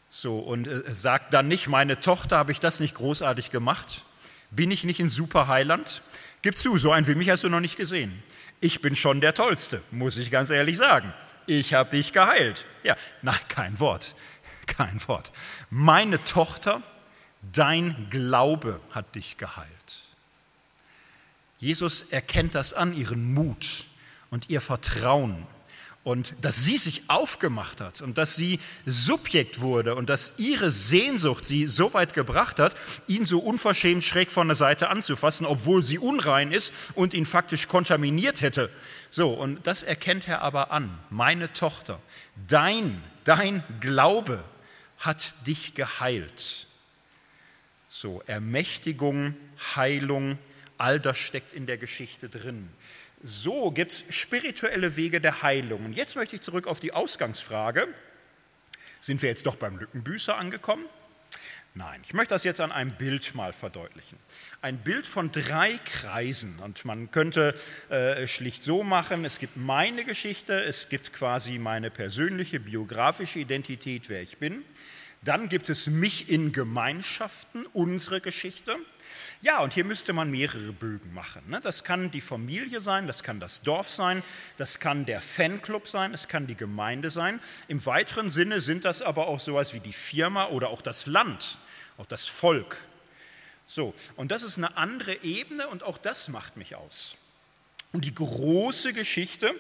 So, und äh, sagt dann nicht, meine Tochter, habe ich das nicht großartig gemacht? Bin ich nicht ein super Heiland? Gib zu, so einen wie mich hast du noch nicht gesehen. Ich bin schon der Tollste, muss ich ganz ehrlich sagen. Ich habe dich geheilt. Ja, nein, kein Wort, kein Wort. Meine Tochter, dein Glaube hat dich geheilt. Jesus erkennt das an, ihren Mut und ihr Vertrauen und dass sie sich aufgemacht hat und dass sie Subjekt wurde und dass ihre Sehnsucht sie so weit gebracht hat, ihn so unverschämt schräg von der Seite anzufassen, obwohl sie unrein ist und ihn faktisch kontaminiert hätte. So, und das erkennt er aber an. Meine Tochter, dein, dein Glaube hat dich geheilt. So, Ermächtigung, Heilung, all das steckt in der Geschichte drin. So gibt es spirituelle Wege der Heilung. Und jetzt möchte ich zurück auf die Ausgangsfrage. Sind wir jetzt doch beim Lückenbüßer angekommen? Nein, ich möchte das jetzt an einem Bild mal verdeutlichen. Ein Bild von drei Kreisen. Und man könnte äh, schlicht so machen, es gibt meine Geschichte, es gibt quasi meine persönliche biografische Identität, wer ich bin. Dann gibt es mich in Gemeinschaften, unsere Geschichte. Ja, und hier müsste man mehrere Bögen machen. Ne? Das kann die Familie sein, das kann das Dorf sein, das kann der Fanclub sein, es kann die Gemeinde sein. Im weiteren Sinne sind das aber auch sowas wie die Firma oder auch das Land, auch das Volk. So, und das ist eine andere Ebene und auch das macht mich aus. Und die große Geschichte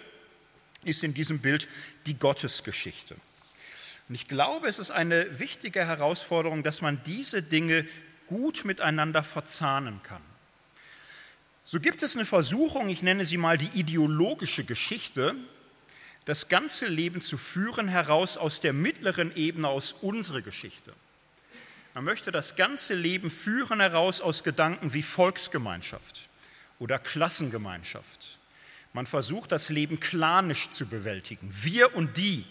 ist in diesem Bild die Gottesgeschichte. Und ich glaube, es ist eine wichtige Herausforderung, dass man diese Dinge gut miteinander verzahnen kann. So gibt es eine Versuchung, ich nenne sie mal die ideologische Geschichte, das ganze Leben zu führen heraus aus der mittleren Ebene, aus unserer Geschichte. Man möchte das ganze Leben führen heraus aus Gedanken wie Volksgemeinschaft oder Klassengemeinschaft. Man versucht das Leben klanisch zu bewältigen. Wir und die.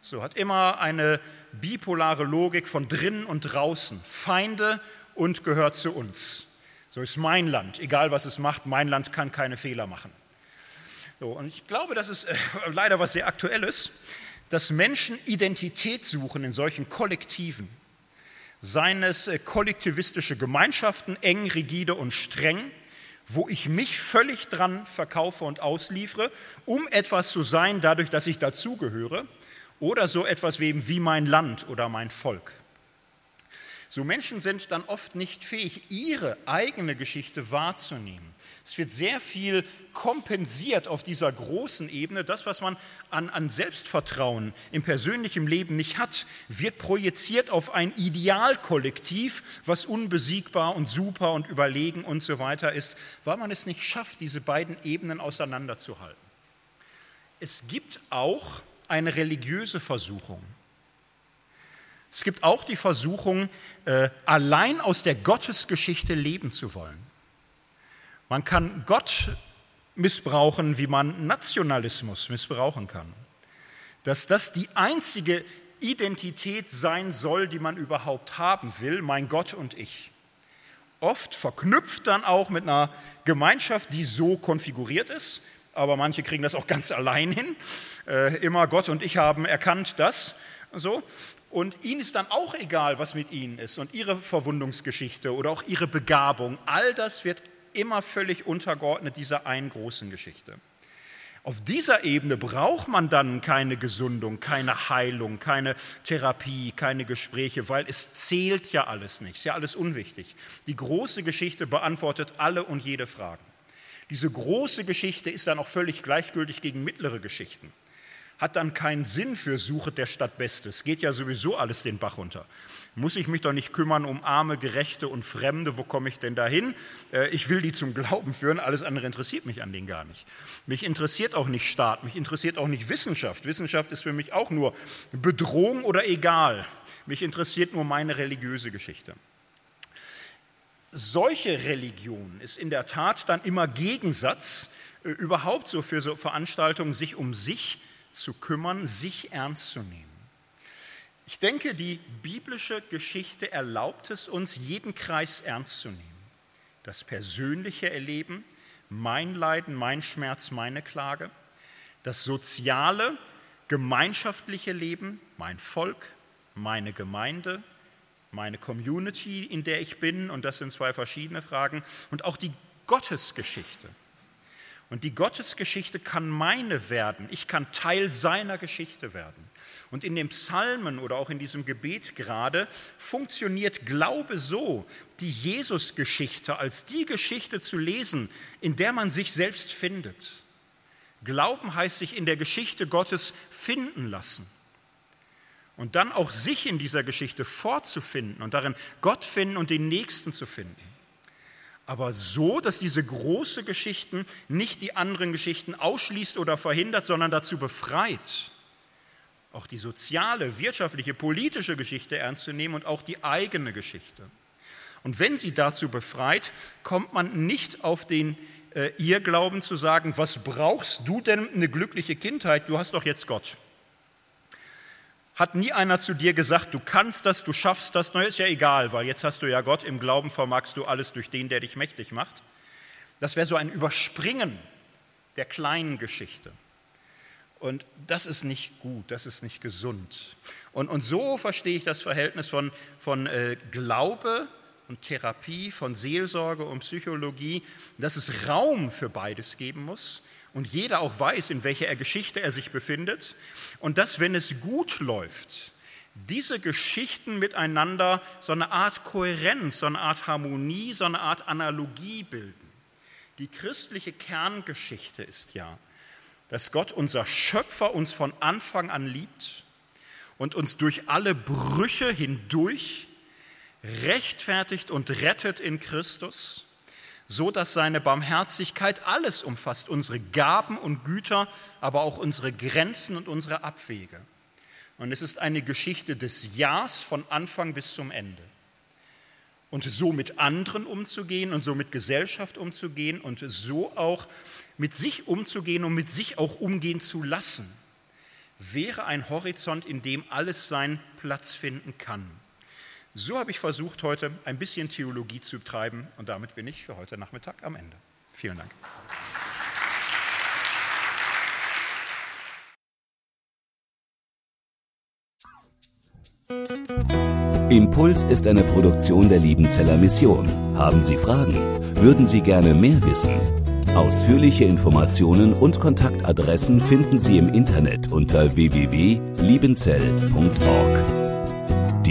So hat immer eine bipolare Logik von drinnen und draußen. Feinde und gehört zu uns. So ist mein Land, egal was es macht, mein Land kann keine Fehler machen. So, und ich glaube, das ist äh, leider was sehr Aktuelles, dass Menschen Identität suchen in solchen Kollektiven. Seien es äh, kollektivistische Gemeinschaften, eng, rigide und streng, wo ich mich völlig dran verkaufe und ausliefere, um etwas zu sein, dadurch, dass ich dazugehöre, oder so etwas wie, wie mein Land oder mein Volk. So Menschen sind dann oft nicht fähig, ihre eigene Geschichte wahrzunehmen. Es wird sehr viel kompensiert auf dieser großen Ebene. Das, was man an, an Selbstvertrauen im persönlichen Leben nicht hat, wird projiziert auf ein Idealkollektiv, was unbesiegbar und super und überlegen und so weiter ist, weil man es nicht schafft, diese beiden Ebenen auseinanderzuhalten. Es gibt auch eine religiöse Versuchung. Es gibt auch die Versuchung, äh, allein aus der Gottesgeschichte leben zu wollen. Man kann Gott missbrauchen, wie man Nationalismus missbrauchen kann. Dass das die einzige Identität sein soll, die man überhaupt haben will, mein Gott und ich. Oft verknüpft dann auch mit einer Gemeinschaft, die so konfiguriert ist, aber manche kriegen das auch ganz allein hin. Äh, immer Gott und ich haben erkannt das. So. Und ihnen ist dann auch egal, was mit ihnen ist und ihre Verwundungsgeschichte oder auch ihre Begabung. All das wird immer völlig untergeordnet dieser einen großen Geschichte. Auf dieser Ebene braucht man dann keine Gesundung, keine Heilung, keine Therapie, keine Gespräche, weil es zählt ja alles nicht, ist ja alles unwichtig. Die große Geschichte beantwortet alle und jede Frage. Diese große Geschichte ist dann auch völlig gleichgültig gegen mittlere Geschichten hat dann keinen Sinn für Suche der Stadt Bestes. Geht ja sowieso alles den Bach runter. Muss ich mich doch nicht kümmern um arme, gerechte und Fremde? Wo komme ich denn dahin? Äh, ich will die zum Glauben führen. Alles andere interessiert mich an denen gar nicht. Mich interessiert auch nicht Staat. Mich interessiert auch nicht Wissenschaft. Wissenschaft ist für mich auch nur Bedrohung oder egal. Mich interessiert nur meine religiöse Geschichte. Solche Religion ist in der Tat dann immer Gegensatz äh, überhaupt so für so Veranstaltungen, sich um sich zu kümmern, sich ernst zu nehmen. Ich denke, die biblische Geschichte erlaubt es uns, jeden Kreis ernst zu nehmen. Das persönliche Erleben, mein Leiden, mein Schmerz, meine Klage, das soziale, gemeinschaftliche Leben, mein Volk, meine Gemeinde, meine Community, in der ich bin, und das sind zwei verschiedene Fragen, und auch die Gottesgeschichte. Und die Gottesgeschichte kann meine werden. Ich kann Teil seiner Geschichte werden. Und in den Psalmen oder auch in diesem Gebet gerade funktioniert Glaube so, die Jesusgeschichte als die Geschichte zu lesen, in der man sich selbst findet. Glauben heißt sich in der Geschichte Gottes finden lassen. Und dann auch sich in dieser Geschichte fortzufinden und darin Gott finden und den Nächsten zu finden aber so, dass diese große Geschichten nicht die anderen Geschichten ausschließt oder verhindert, sondern dazu befreit, auch die soziale, wirtschaftliche, politische Geschichte ernst zu nehmen und auch die eigene Geschichte. Und wenn sie dazu befreit, kommt man nicht auf den äh, Irrglauben zu sagen, was brauchst du denn eine glückliche Kindheit? Du hast doch jetzt Gott. Hat nie einer zu dir gesagt, du kannst das, du schaffst das, na ist ja egal, weil jetzt hast du ja Gott, im Glauben vermagst du alles durch den, der dich mächtig macht. Das wäre so ein Überspringen der kleinen Geschichte. Und das ist nicht gut, das ist nicht gesund. Und, und so verstehe ich das Verhältnis von, von äh, Glaube und Therapie, von Seelsorge und Psychologie, dass es Raum für beides geben muss und jeder auch weiß, in welcher Geschichte er sich befindet. Und dass, wenn es gut läuft, diese Geschichten miteinander so eine Art Kohärenz, so eine Art Harmonie, so eine Art Analogie bilden. Die christliche Kerngeschichte ist ja, dass Gott, unser Schöpfer, uns von Anfang an liebt und uns durch alle Brüche hindurch rechtfertigt und rettet in Christus, so dass seine Barmherzigkeit alles umfasst, unsere Gaben und Güter, aber auch unsere Grenzen und unsere Abwege. Und es ist eine Geschichte des Jahres von Anfang bis zum Ende. Und so mit anderen umzugehen und so mit Gesellschaft umzugehen und so auch mit sich umzugehen und mit sich auch umgehen zu lassen, wäre ein Horizont, in dem alles seinen Platz finden kann. So habe ich versucht, heute ein bisschen Theologie zu treiben und damit bin ich für heute Nachmittag am Ende. Vielen Dank. Impuls ist eine Produktion der Liebenzeller Mission. Haben Sie Fragen? Würden Sie gerne mehr wissen? Ausführliche Informationen und Kontaktadressen finden Sie im Internet unter www.liebenzell.org.